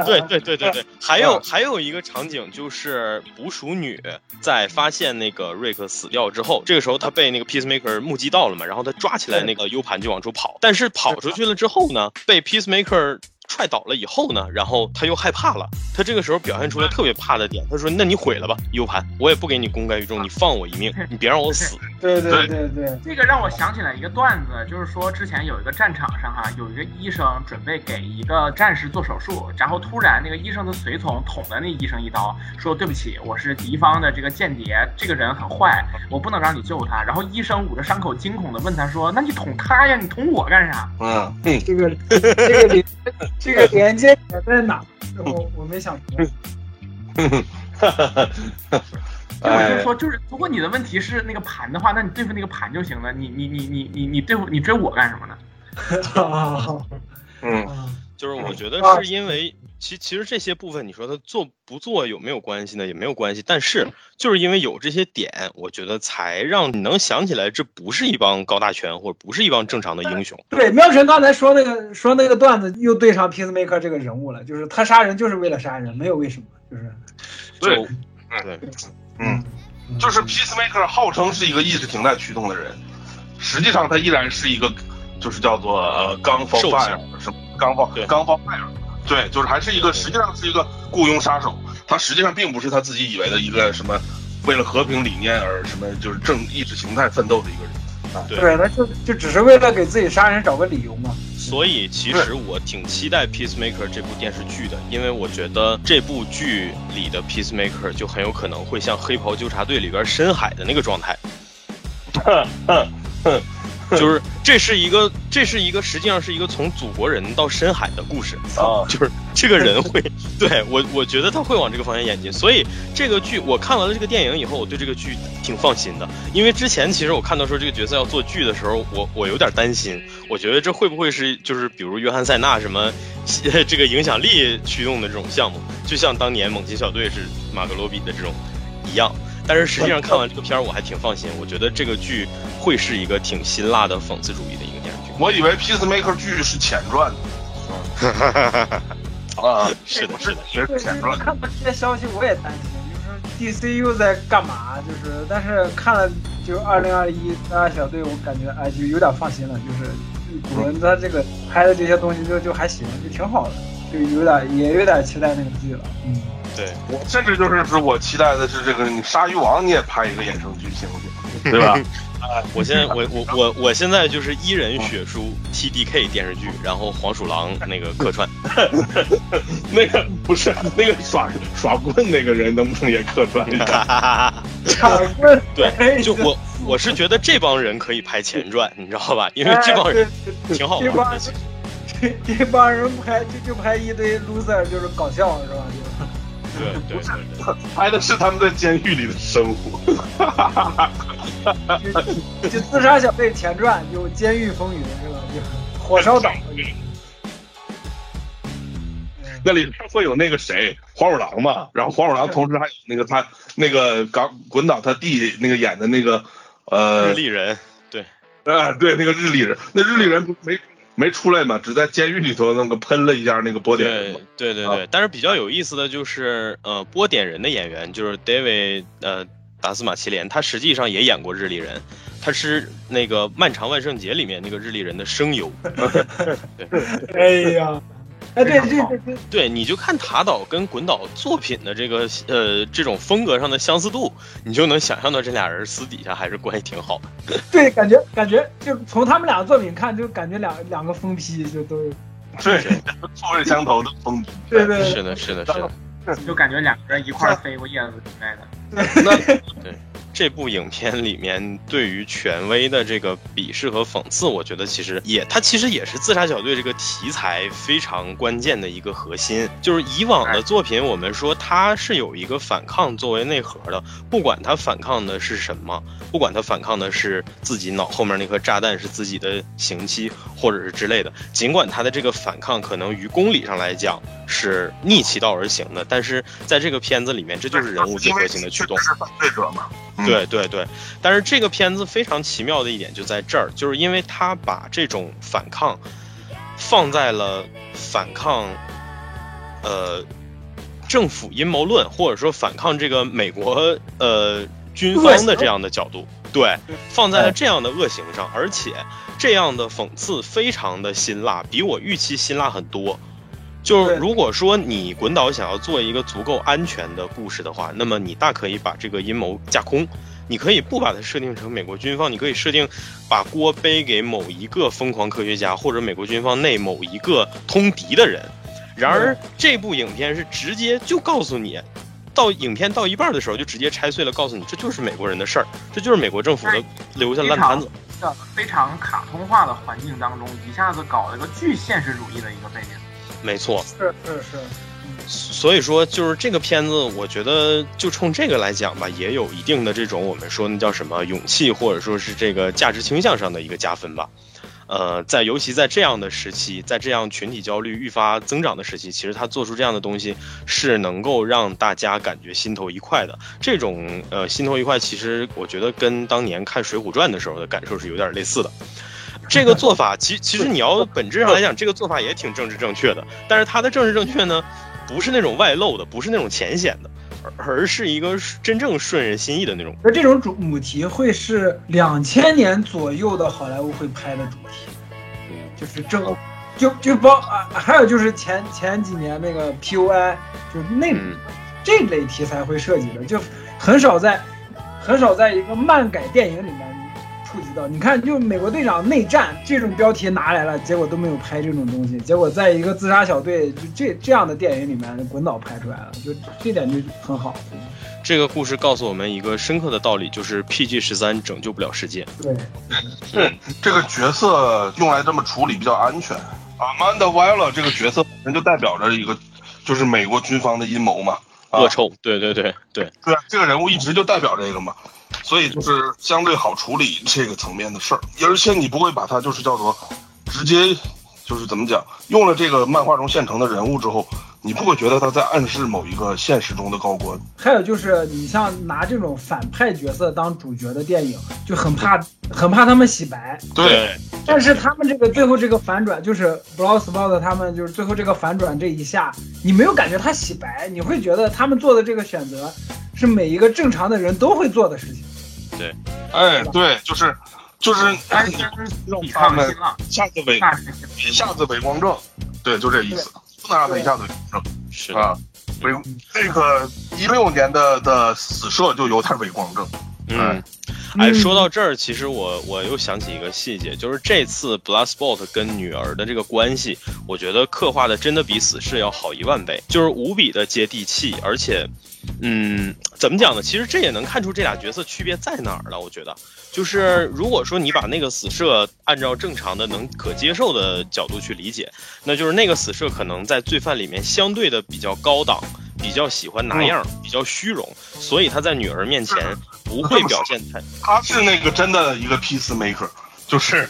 对对对对对，还有还有一个场景就是捕鼠女在发现那个瑞克死掉之后，这个时候她被那个 Peacemaker 目击到了嘛，然后她抓起来那个 U 盘就往出跑，但是跑出去了之后呢，被 Peacemaker 踹倒了以后呢，然后他又害怕了，他这个时候表现出来特别怕的点，他说：“那你毁了吧 U 盘，我也不给你功盖于众，你放我一命，你别让我死。”对对对对，这个让我想起来一个段子，就是说之前有一个战场上哈、有一个医生准备给一个战士做手术，然后突然那个医生的随从捅了那医生一刀，说对不起，我是敌方的这个间谍，这个人很坏，我不能让你救他。然后医生捂着伤口惊恐的问他说：“那你捅他呀？你捅我干啥？”嗯，这个 这个连这个连接点在哪？我 我没想出来。就 我就是哎说，就是如果你的问题是那个盘的话，那你对付那个盘就行了。你你你你你你对付你追我干什么呢？嗯，就是我觉得啊是因为其其实这些部分你说他做不做有没有关系呢？也没有关系，但是就是因为有这些点，我觉得才让你能想起来这不是一帮高大全或者不是一帮正常的英雄。对，喵晨刚才说那个说那个段子，又对上 Peacemaker 这个人物了，就是他杀人就是为了杀人，没有为什么，就是对对，嗯，就是 Peacemaker 号称是一个意识形态驱动的人，实际上他依然是一个，就是叫做呃刚 u n for Fire 什么 Gun for 对。Gun for Fire，对，就是还是一个实际上是一个雇佣杀手，他实际上并不是他自己以为的一个什么为了和平理念而什么就是正意识形态奋斗的一个人。对。对，他就就只是为了给自己杀人找个理由嘛。所以其实我挺期待《Peacemaker》这部电视剧的，因为我觉得这部剧里的 Peacemaker 就很有可能会像《黑袍纠察队》里边深海的那个状态，就是这是一个这是一个实际上是一个从祖国人到深海的故事啊。就是这个人会对我我觉得他会往这个方向演进，所以这个剧我看完了这个电影以后，我对这个剧挺放心的，因为之前其实我看到说这个角色要做剧的时候，我我有点担心，我觉得这会不会是就是比如约翰塞纳什么 这个影响力驱动的这种项目，就像当年猛禽小队是马格罗比的这种一样。但是实际上看完这个片儿，我还挺放心。我觉得这个剧会是一个挺辛辣的讽刺主义的一个电视剧。我以为 Peacemaker 剧是前传的，啊，是的，是的，是前传看到这些消息我也担心，就是 DCU 在干嘛？就是但是看了就二零二一大小队，我感觉哎就有点放心了，就是古伦他这个拍的这些东西就就还行，就挺好的，就有点也有点期待那个剧了。嗯，对，我甚至就是说我期待的是这个你鲨鱼王你也拍一个衍生剧行不行？对吧？我现在我我我我现在就是伊人血书 TDK 电视剧，然后黄鼠狼那个客串。那个不是那个耍耍棍那个人能不能也客串一下？卡棍对，就我我是觉得这帮人可以拍前传，你知道吧？因为这帮人哎挺好这帮玩的。这这帮人拍就就拍一堆 loser，就是搞笑是吧？对对对对，拍的是他们在监狱里的生活。就 就自杀小队前传有《监狱风云》是吧？就火烧岛。那里会有那个谁黄鼠狼嘛？然后黄鼠狼同时还有那个他那个港滚倒他弟那个演的那个呃日历人，对啊对那个日历人，那日历人不没没出来嘛，只在监狱里头那个喷了一下那个波点人嘛对对对对。但是比较有意思的就是，呃，波点人的演员就是 David 呃达斯马齐连，他实际上也演过日历人，他是那个《漫长万圣节》里面那个日历人的声优。对哎呀，哎对对对对对，你就看塔岛跟滚岛作品的这个呃这种风格上的相似度，你就能想象到这俩人私底下还是关系挺好的。对，感觉感觉就从他们俩的作品看，就感觉两两个疯批就都对，臭味相投的疯批。对对是的，是的，是的。就感觉两个人一块儿飞过叶子之类的。那这部影片里面对于权威的这个鄙视和讽刺，我觉得其实也，它其实也是自杀小队这个题材非常关键的一个核心。就是以往的作品，我们说它是有一个反抗作为内核的，不管它反抗的是什么，不管它反抗的是自己脑后面那颗炸弹是自己的刑期，或者是之类的，尽管它的这个反抗可能于公理上来讲是逆其道而行的，但是在这个片子里面，这就是人物最核心的驱动。是犯罪者嘛？嗯。对对对，但是这个片子非常奇妙的一点就在这儿，就是因为他把这种反抗放在了反抗，呃，政府阴谋论或者说反抗这个美国呃军方的这样的角度，对，放在了这样的恶行上，而且这样的讽刺非常的辛辣，比我预期辛辣很多。就是如果说你滚岛想要做一个足够安全的故事的话，那么你大可以把这个阴谋架空，你可以不把它设定成美国军方，你可以设定把锅背给某一个疯狂科学家或者美国军方内某一个通敌的人。然而这部影片是直接就告诉你，到影片到一半的时候就直接拆碎了，告诉你这就是美国人的事儿，这就是美国政府的留下烂摊子。的非常卡通化的环境当中，一下子搞了个巨现实主义的一个背景。没错，是是是，所以说，就是这个片子，我觉得就冲这个来讲吧，也有一定的这种我们说那叫什么勇气，或者说是这个价值倾向上的一个加分吧。呃，在尤其在这样的时期，在这样群体焦虑愈发增长的时期，其实他做出这样的东西是能够让大家感觉心头一快的。这种呃心头一快，其实我觉得跟当年看《水浒传》的时候的感受是有点类似的。这个做法，其其实你要本质上来讲，这个做法也挺政治正确的。但是它的政治正确呢，不是那种外露的，不是那种浅显的，而而是一个真正顺人心意的那种。那这种主母题会是两千年左右的好莱坞会拍的主题，就是正，就就包啊，还有就是前前几年那个 POI，就是那、嗯这类题材会涉及的，就很少在很少在一个漫改电影里面你看，就美国队长内战这种标题拿来了，结果都没有拍这种东西，结果在一个自杀小队就这这样的电影里面滚倒拍出来了，就这点就很好。这个故事告诉我们一个深刻的道理，就是 PG 十三拯救不了世界。对，是这个角色用来这么处理比较安全。Amanda Waller 这个角色本身就代表着一个，就是美国军方的阴谋嘛。啊。恶臭，对对对对，对，这个人物一直就代表这个嘛，所以就是相对好处理这个层面的事儿，而且你不会把它就是叫做直接就是怎么讲，用了这个漫画中现成的人物之后，你不会觉得他在暗示某一个现实中的高官。还有就是，你像拿这种反派角色当主角的电影，就很怕很怕他们洗白。对，但是他们这个最后这个反转，就是 b l o s p o t 他们就是最后这个反转这一下，你没有感觉他洗白，你会觉得他们做的这个选择是每一个正常的人都会做的事情。对哎，对，就是就是但是让抵他们下次伪一下次伪光正，对，就这意思，不能让他一下子伪光正。是啊，伪那个一六年的的死射就有点伪光正，嗯，哎，说到这儿，其实我我又想起一个细节，就是这次 Bloodsport 跟女儿的这个关系，我觉得刻画的真的比死侍要好一万倍，就是无比的接地气，而且，嗯，怎么讲呢？其实这也能看出这俩角色区别在哪儿了。我觉得，就是如果说你把那个死射按照正常的能可接受的角度去理解，那就是那个死射可能在罪犯里面相对的比较高档，比较喜欢拿样，比较虚荣，所以他在女儿面前不会表现太。他是那个真的一个 peacemaker，就是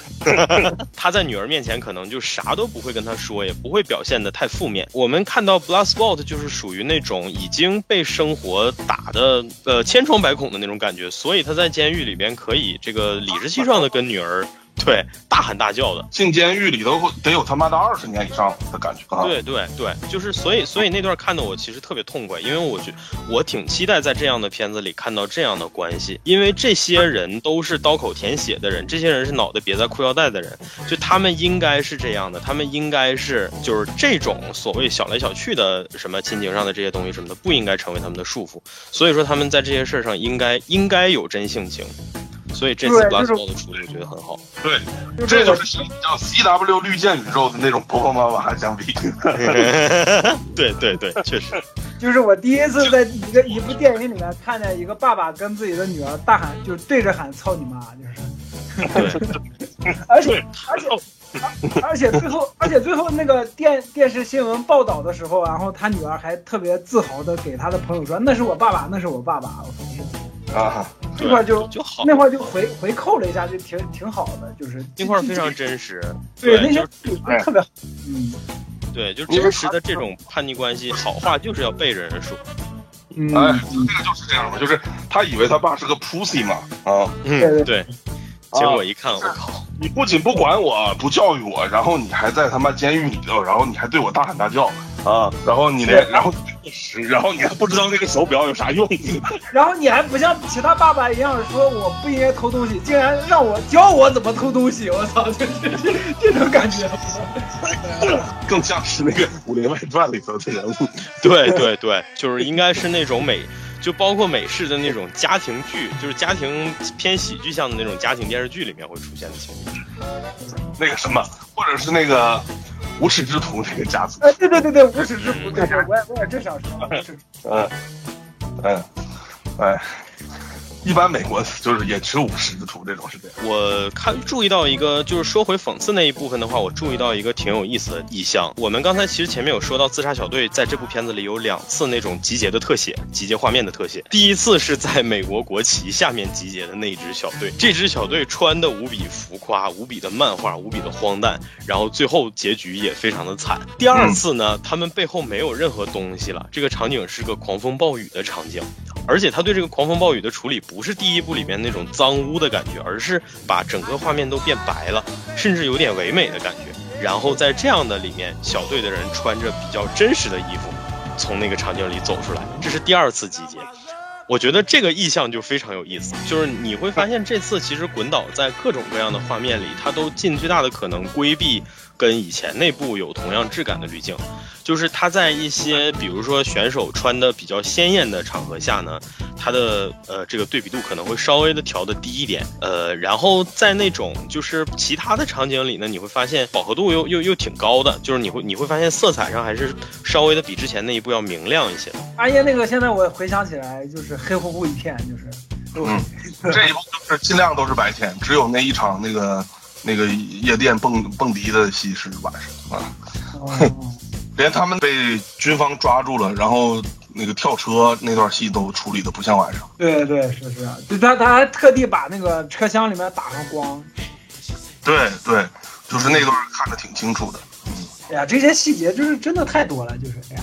他在女儿面前可能就啥都不会跟她说，也不会表现的太负面。我们看到 Bloodsport 就是属于那种已经被生活打的呃千疮百孔的那种感觉，所以他在监狱里边可以这个理直气壮的跟女儿对大喊大叫的。进监狱里头得有他妈的二十年以上的感觉啊。对对对，就是所以所以那段看的我其实特别痛快，因为我觉我挺期待在这样的片子里看到这样的关系，因为这些人都是刀口舔血的人，这些人是脑袋别在裤腰带的人，就他们应该是这样的，他们应该是就是这种所谓小来小去的什么亲情上的这些东西什么的，不应该成为他们的束缚，所以说他们在这些事儿上应该应该有真性情。所以这次对 b l o 就 o 是 d 的处理，我觉得很好。对，就这就是叫 CW 绿箭宇宙的那种婆婆妈妈相比。对对对，确实。就是我第一次在一个一部电影里面看见一个爸爸跟自己的女儿大喊，就是对着喊“操你妈”，就是，而且而且而而且最后而且最后那个电电视新闻报道的时候，然后他女儿还特别自豪的给他的朋友说：“那是我爸爸，那是我爸爸。”我说啊，这块就就好，那块就回回扣了一下，就挺挺好的，就是那块儿非常真实。对那些就是特别好，嗯对，就真实的这种叛逆关系，好话就是要背着人说。嗯，哎，这个就是这样嘛，就是他以为他爸是个 pussy 嘛，啊，嗯，对对。结果一看，我靠，你不仅不管我，不教育我，然后你还在他妈监狱里头，然后你还对我大喊大叫啊，然后你连，然后然后你还不知道那个手表有啥用，然后你还不像其他爸爸一样说我不应该偷东西，竟然让我教我怎么偷东西，我操，就是这这种感觉。更像是那个《武林外传》里头的人物。对对对，就是应该是那种美，就包括美式的那种家庭剧，就是家庭偏喜剧向的那种家庭电视剧里面会出现的情节。那个什么，或者是那个无耻之徒那个家族，哎，对对对对，无耻之徒，对对，我也我也正想说，嗯嗯，哎，一般美国就是也只有五十出这种是这样。我看注意到一个，就是说回讽刺那一部分的话，我注意到一个挺有意思的意象。我们刚才其实前面有说到，自杀小队在这部片子里有两次那种集结的特写，集结画面的特写。第一次是在美国国旗下面集结的那一支小队，这支小队穿的无比浮夸，无比的漫画，无比的荒诞，然后最后结局也非常的惨。第二次呢，他们背后没有任何东西了，这个场景是个狂风暴雨的场景。而且他对这个狂风暴雨的处理不是第一部里面那种脏污的感觉，而是把整个画面都变白了，甚至有点唯美的感觉。然后在这样的里面，小队的人穿着比较真实的衣服，从那个场景里走出来，这是第二次集结。我觉得这个意象就非常有意思，就是你会发现这次其实滚导在各种各样的画面里，他都尽最大的可能规避跟以前那部有同样质感的滤镜，就是它在一些比如说选手穿的比较鲜艳的场合下呢，它的呃这个对比度可能会稍微的调的低一点，呃，然后在那种就是其他的场景里呢，你会发现饱和度又又又挺高的，就是你会你会发现色彩上还是稍微的比之前那一部要明亮一些的。阿耶那个现在我回想起来就是黑乎乎一片，就是。嗯，这一部就是尽量都是白天，只有那一场那个那个夜店蹦蹦迪的戏是晚上啊。连他们被军方抓住了，然后那个跳车那段戏都处理的不像晚上。对对是是，就他他还特地把那个车厢里面打上光。对对，就是那段看的挺清楚的。嗯，哎呀，这些细节就是真的太多了，就是哎呀。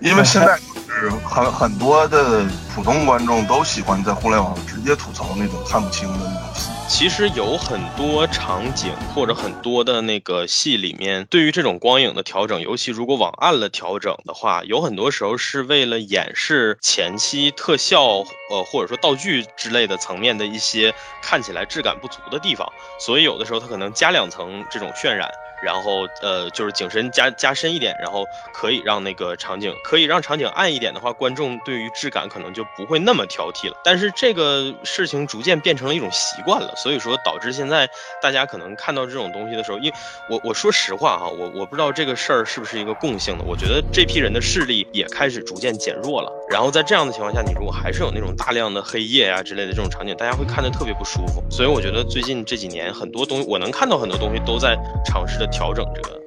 因为现在就是很很多的普通观众都喜欢在互联网直接吐槽那种看不清的那种戏。其实有很多场景或者很多的那个戏里面，对于这种光影的调整，尤其如果往暗了调整的话，有很多时候是为了掩饰前期特效呃或者说道具之类的层面的一些看起来质感不足的地方，所以有的时候它可能加两层这种渲染。然后呃，就是景深加加深一点，然后可以让那个场景可以让场景暗一点的话，观众对于质感可能就不会那么挑剔了。但是这个事情逐渐变成了一种习惯了，所以说导致现在大家可能看到这种东西的时候，因为我我说实话哈，我我不知道这个事儿是不是一个共性的，我觉得这批人的视力也开始逐渐减弱了。然后在这样的情况下，你如果还是有那种大量的黑夜啊之类的这种场景，大家会看得特别不舒服。所以我觉得最近这几年很多东西，我能看到很多东西都在尝试的。调整这个。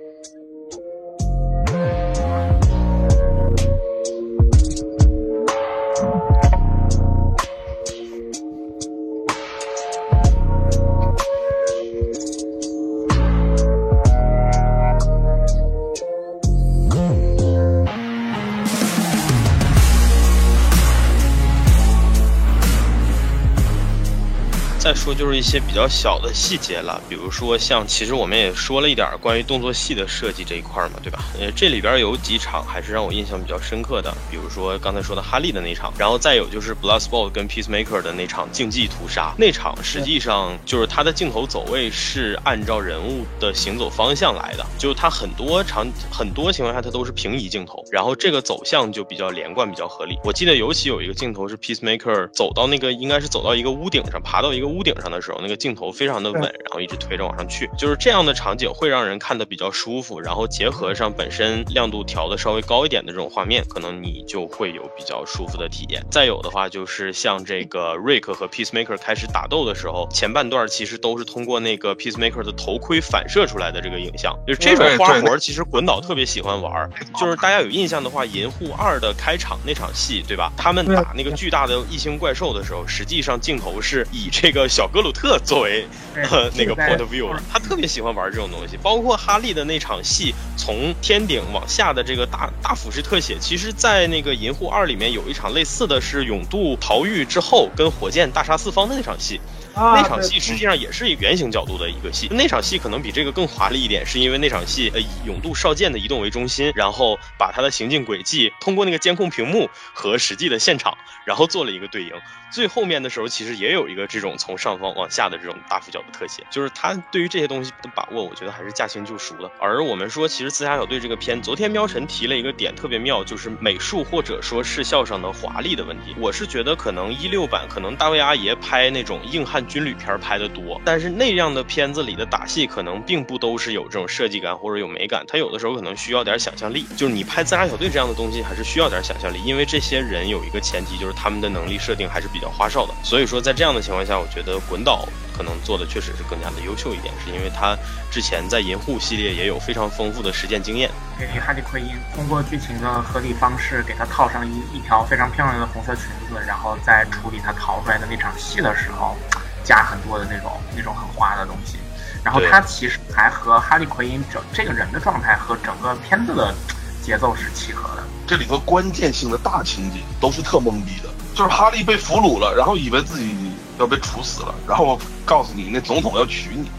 说就是一些比较小的细节了，比如说像其实我们也说了一点关于动作戏的设计这一块嘛，对吧？呃，这里边有几场还是让我印象比较深刻的，比如说刚才说的哈利的那场，然后再有就是 Bloodsport 跟 Peacemaker 的那场竞技屠杀，那场实际上就是他的镜头走位是按照人物的行走方向来的，就是他很多场很多情况下他都是平移镜头，然后这个走向就比较连贯，比较合理。我记得尤其有一个镜头是 Peacemaker 走到那个应该是走到一个屋顶上，爬到一个。屋顶上的时候，那个镜头非常的稳，然后一直推着往上去，就是这样的场景会让人看得比较舒服。然后结合上本身亮度调的稍微高一点的这种画面，可能你就会有比较舒服的体验。再有的话，就是像这个 Rick 和 Peacemaker 开始打斗的时候，前半段其实都是通过那个 Peacemaker 的头盔反射出来的这个影像，就是这种花活，其实滚导特别喜欢玩。就是大家有印象的话，《银护二》的开场那场戏，对吧？他们打那个巨大的异形怪兽的时候，实际上镜头是以这个。个小格鲁特作为呃那个 point of view，他特别喜欢玩这种东西，包括哈利的那场戏从天顶往下的这个大大俯视特写，其实，在那个银护二里面有一场类似的是勇度逃狱之后跟火箭大杀四方的那场戏。那场戏实际上也是以圆形角度的一个戏，那场戏可能比这个更华丽一点，是因为那场戏呃以永渡少剑的移动为中心，然后把他的行进轨迹通过那个监控屏幕和实际的现场，然后做了一个对应。最后面的时候其实也有一个这种从上方往下的这种大俯角的特写，就是他对于这些东西的把握，我觉得还是驾轻就熟的。而我们说，其实自杀小队这个片，昨天喵晨提了一个点特别妙，就是美术或者说视效上的华丽的问题。我是觉得可能一六版可能大卫阿爷拍那种硬汉。军旅片拍的多，但是那样的片子里的打戏可能并不都是有这种设计感或者有美感，他有的时候可能需要点想象力。就是你拍自杀小队这样的东西，还是需要点想象力，因为这些人有一个前提，就是他们的能力设定还是比较花哨的。所以说，在这样的情况下，我觉得滚导可能做的确实是更加的优秀一点，是因为他之前在银护系列也有非常丰富的实践经验。给哈利奎因通过剧情的合理方式给他套上一一条非常漂亮的红色裙子，然后在处理他逃出来的那场戏的时候，加很多的那种那种很花的东西。然后他其实还和哈利奎因整这个人的状态和整个片子的节奏是契合的。这里头关键性的大情节都是特懵逼的，就是哈利被俘虏了，然后以为自己要被处死了，然后告诉你那总统要娶你，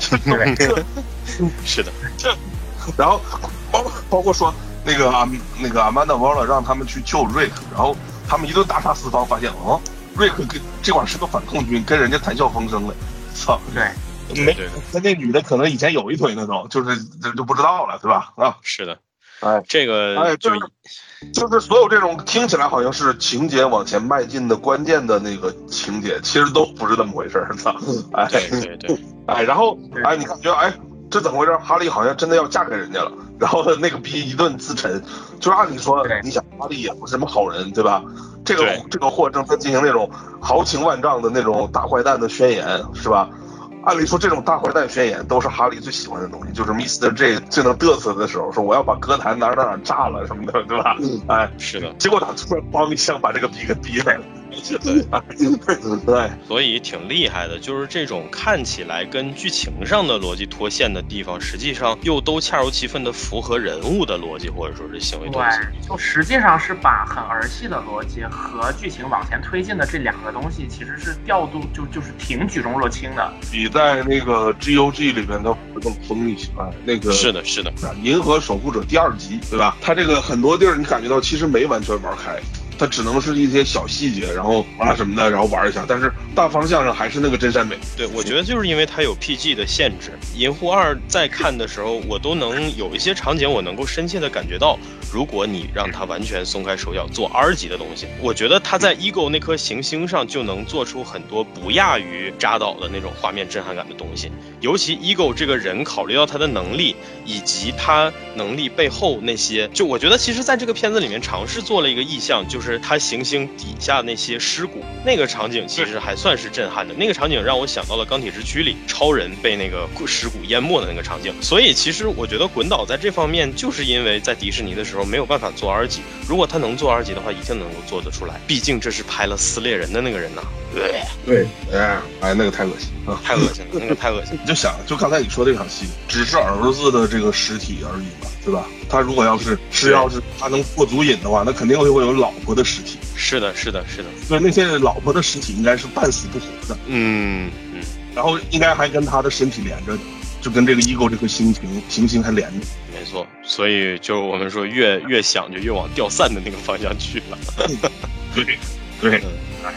是的，这，然后包包括说那个阿那个阿曼达沃勒让他们去救瑞克，然后他们一顿大杀四方，发现哦，瑞克跟这块是个反抗军，跟人家谈笑风生了，操，对，没对对跟那女的可能以前有一腿那种，就是这就不知道了，对吧？啊，是的，哎。这个哎，就就是就是所有这种听起来好像是情节往前迈进的关键的那个情节，其实都不是这么回事儿，操！哎对对对，哎，然后对哎，你感觉哎，这怎么回事？哈利好像真的要嫁给人家了，然后那个逼一顿自沉，就是按理说对，你想哈利也不是什么好人，对吧？这个这个货正在进行那种豪情万丈的那种大坏蛋的宣言，是吧？按理说，这种大坏蛋宣言都是哈利最喜欢的东西，就是 Mr. J 最能嘚瑟的时候，说我要把歌坛哪哪哪炸了什么的，对吧？哎，是的，结果他突然帮一枪把这个逼给逼来了，对 对，所以挺厉害的。就是这种看起来跟剧情上的逻辑脱线的地方，实际上又都恰如其分的符合人物的逻辑或者说是行为动机。对，就实际上是把很儿戏的逻辑和剧情往前推进的这两个东西，其实是调度就就是挺举重若轻的。比在那个 G O G 里边的更疯一些啊，那个是的，是的，《银河守护者》第二集，对吧？它这个很多地儿你感觉到其实没完全玩开，它只能是一些小细节，然后啊什么的，然后玩一下，但是大方向上还是那个真善美。对，我觉得就是因为它有 PG 的限制，《银护二》在看的时候，我都能有一些场景，我能够深切的感觉到，如果你让它完全松开手脚做 R 级的东西，我觉得它在 Ego 那颗行星上就能做出很多不亚于扎导的那种画面震撼感的东西。尤其 Ego 这个人，考虑到他的能力以及他能力背后那些，就我觉得其实在这个片子里面尝试做了一个意向，就是他行星底下那些尸骨，那个场景其实还算是震撼的。那个场景让我想到了《钢铁之躯》里超人被那个尸骨淹没的那个场景。所以其实我觉得滚导在这方面，就是因为在迪士尼的时候没有办法做 R 级，如果他能做 R 级的话，一定能够做得出来。毕竟这是拍了《撕裂人》的那个人呐、对，对，哎，哎，那个太恶心啊！太恶心了，那个太恶心了。你就想，就刚才你说这场戏，只是儿子的这个尸体而已嘛，对吧？他如果要是是要是他能过足瘾的话，那肯定会会有老婆的尸体。是的，是的，是的，所以那些老婆的尸体应该是半死不活的，嗯嗯。然后应该还跟他的身体连着的，就跟这个 ego 这颗星球行星还连着。没错，所以就是我们说越越想就越往掉散的那个方向去了。对，对，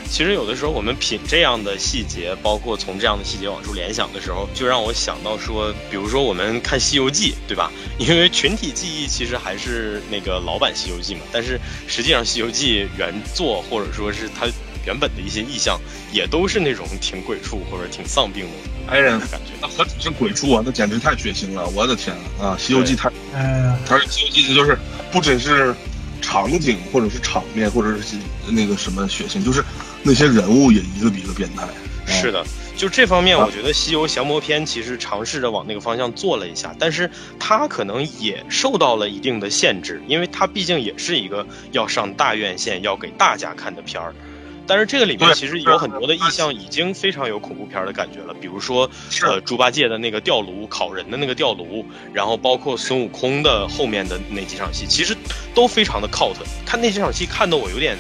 其实有的时候我们品这样的细节，包括从这样的细节往出联想的时候，就让我想到说，比如说我们看《西游记》，对吧？因为群体记忆其实还是那个老版《西游记》嘛，但是实际上《西游记》原作或者说是它原本的一些意象，也都是那种挺鬼畜或者挺丧病的哎呀，感觉。那何止是鬼畜啊，那简直太血腥了！我的天啊，《西游记》太，哎，而且《西游记》就是不只是场景或者是场面或者是那个什么血腥，就是那些人物也一个比一个变态。是的，就这方面，我觉得《西游降魔篇》其实尝试着往那个方向做了一下，但是它可能也受到了一定的限制，因为它毕竟也是一个要上大院线、要给大家看的片儿。但是这个里面其实有很多的意象已经非常有恐怖片儿的感觉了，比如说呃猪八戒的那个吊炉烤人的那个吊炉，然后包括孙悟空的后面的那几场戏，其实都非常的 cult。看那几场戏看得我有点，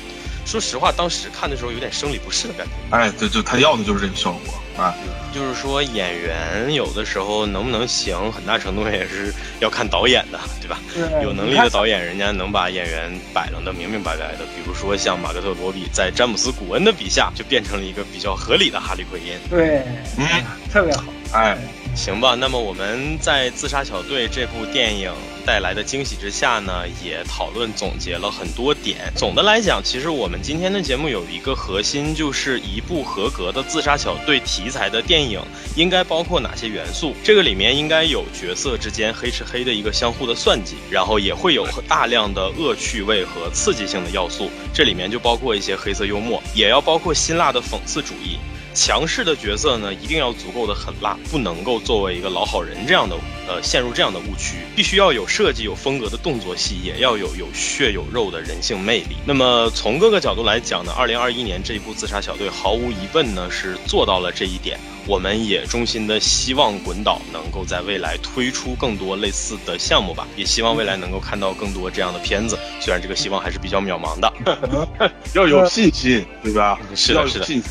说实话，当时看的时候有点生理不适的感觉。哎，对，就他要的就是这个效果啊。就是说演员有的时候能不能行，很大程度上也是要看导演的，对吧？对有能力的导演，人家能把演员摆弄得明明白白的。比如说像马克特罗比在詹姆斯古恩的笔下，就变成了一个比较合理的哈利奎因。对，嗯，特别好。哎，行吧，那么我们在《自杀小队》这部电影带来的惊喜之下呢，也讨论总结了很多点。总的来讲，其实我们今天的节目有一个核心，就是一部合格的自杀小队题材的电影应该包括哪些元素。这个里面应该有角色之间黑吃黑的一个相互的算计，然后也会有大量的恶趣味和刺激性的要素。这里面就包括一些黑色幽默，也要包括辛辣的讽刺主义。强势的角色呢，一定要足够的狠辣，不能够作为一个老好人这样的，呃，陷入这样的误区。必须要有设计、有风格的动作戏，也要有有血有肉的人性魅力。那么从各个角度来讲呢，二零二一年这一部《自杀小队》毫无疑问呢是做到了这一点。我们也衷心的希望滚导能够在未来推出更多类似的项目吧，也希望未来能够看到更多这样的片子。虽然这个希望还是比较渺茫的，要有信心，对吧？是的，是的。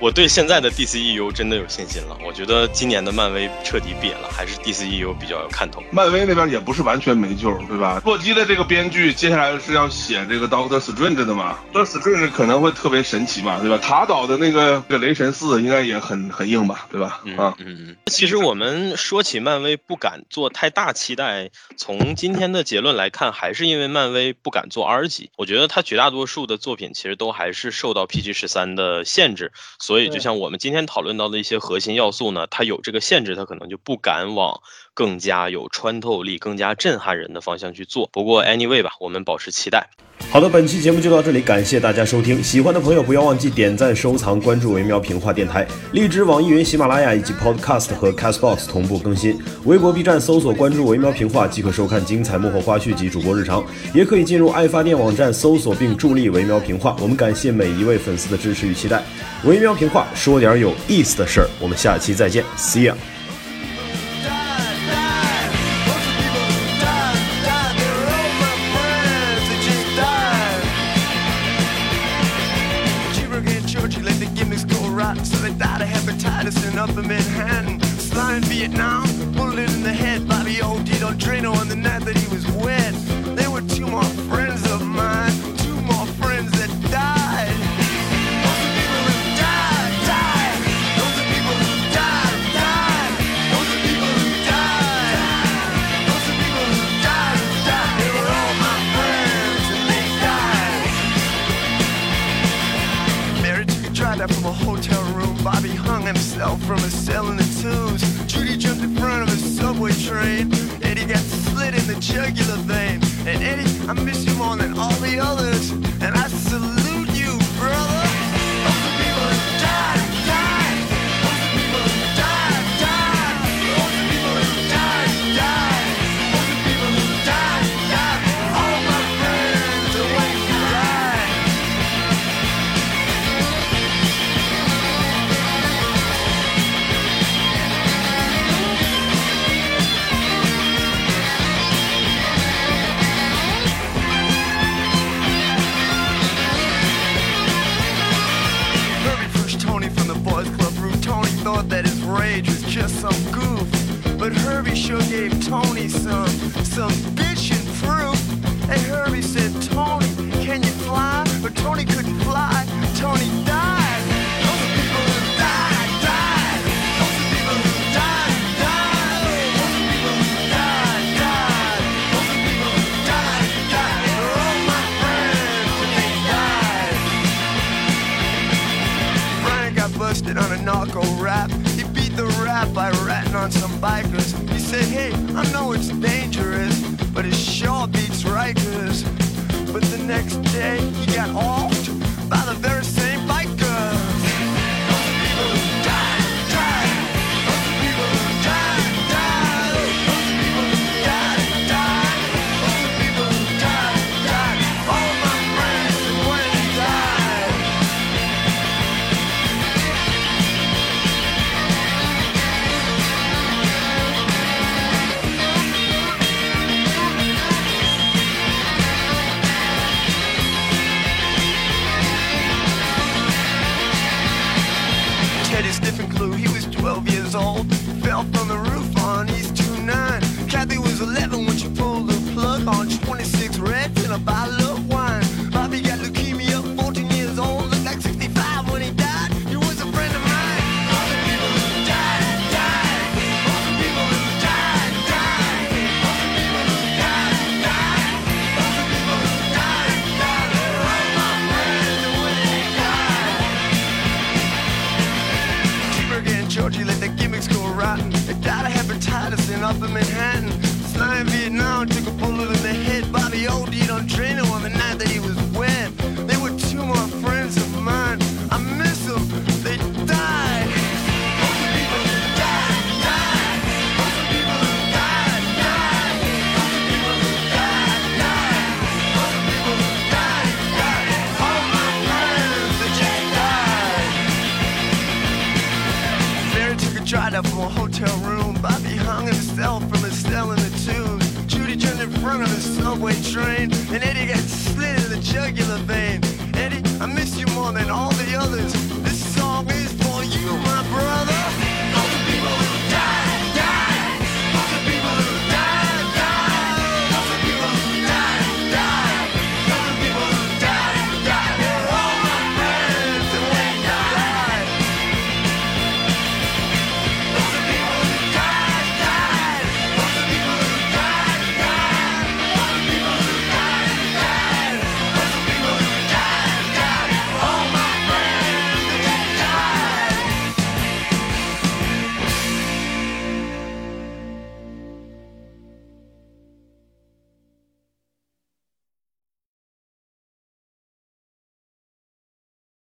我对现在的 DCEU 真的有信心了。我觉得今年的漫威彻底瘪了，还是 DCEU 比较有看头。漫威那边也不是完全没救，对吧？洛基的这个编剧接下来是要写这个 Doctor Strange 的嘛？Doctor Strange 可能会特别神奇嘛，对吧？塔岛的那个这个雷神四应该也很很硬吧，对吧？啊，嗯嗯。其实我们说起漫威不敢做太大期待，从今天的结论来看，还是因为漫威不敢做 R 级。我觉得他绝大多数的作品其实都还是受到 PG 十三的限制。所以，就像我们今天讨论到的一些核心要素呢，它有这个限制，它可能就不敢往更加有穿透力、更加震撼人的方向去做。不过，anyway 吧，我们保持期待。好的，本期节目就到这里，感谢大家收听。喜欢的朋友不要忘记点赞、收藏、关注“维喵平话电台”，荔枝、网易云、喜马拉雅以及 Podcast 和 Castbox 同步更新。微博、B 站搜索关注“维喵平话”即可收看精彩幕后花絮及主播日常，也可以进入爱发电网站搜索并助力“维喵平话”。我们感谢每一位粉丝的支持与期待。维喵平话说点有意思的事儿，我们下期再见，See ya。Hepatitis in upper Manhattan. Flying Vietnam, bullet in the head. Bobby OD'd on Drano on the night that he was wet. They were two more friends of mine, hung from a cell in the twos. Judy jumped in front of a subway train. Eddie got slit in the jugular vein. And Eddie, I miss you more than all the others. And I salute rage was just some goof. But Herbie sure gave Tony some, some bitchin' proof. And Herbie said, Tony, can you fly? But Tony couldn't fly. Tony died. On some bikers. He said, hey, I know it's dangerous, but it sure beats Rikers. But the next day, he got offed by the very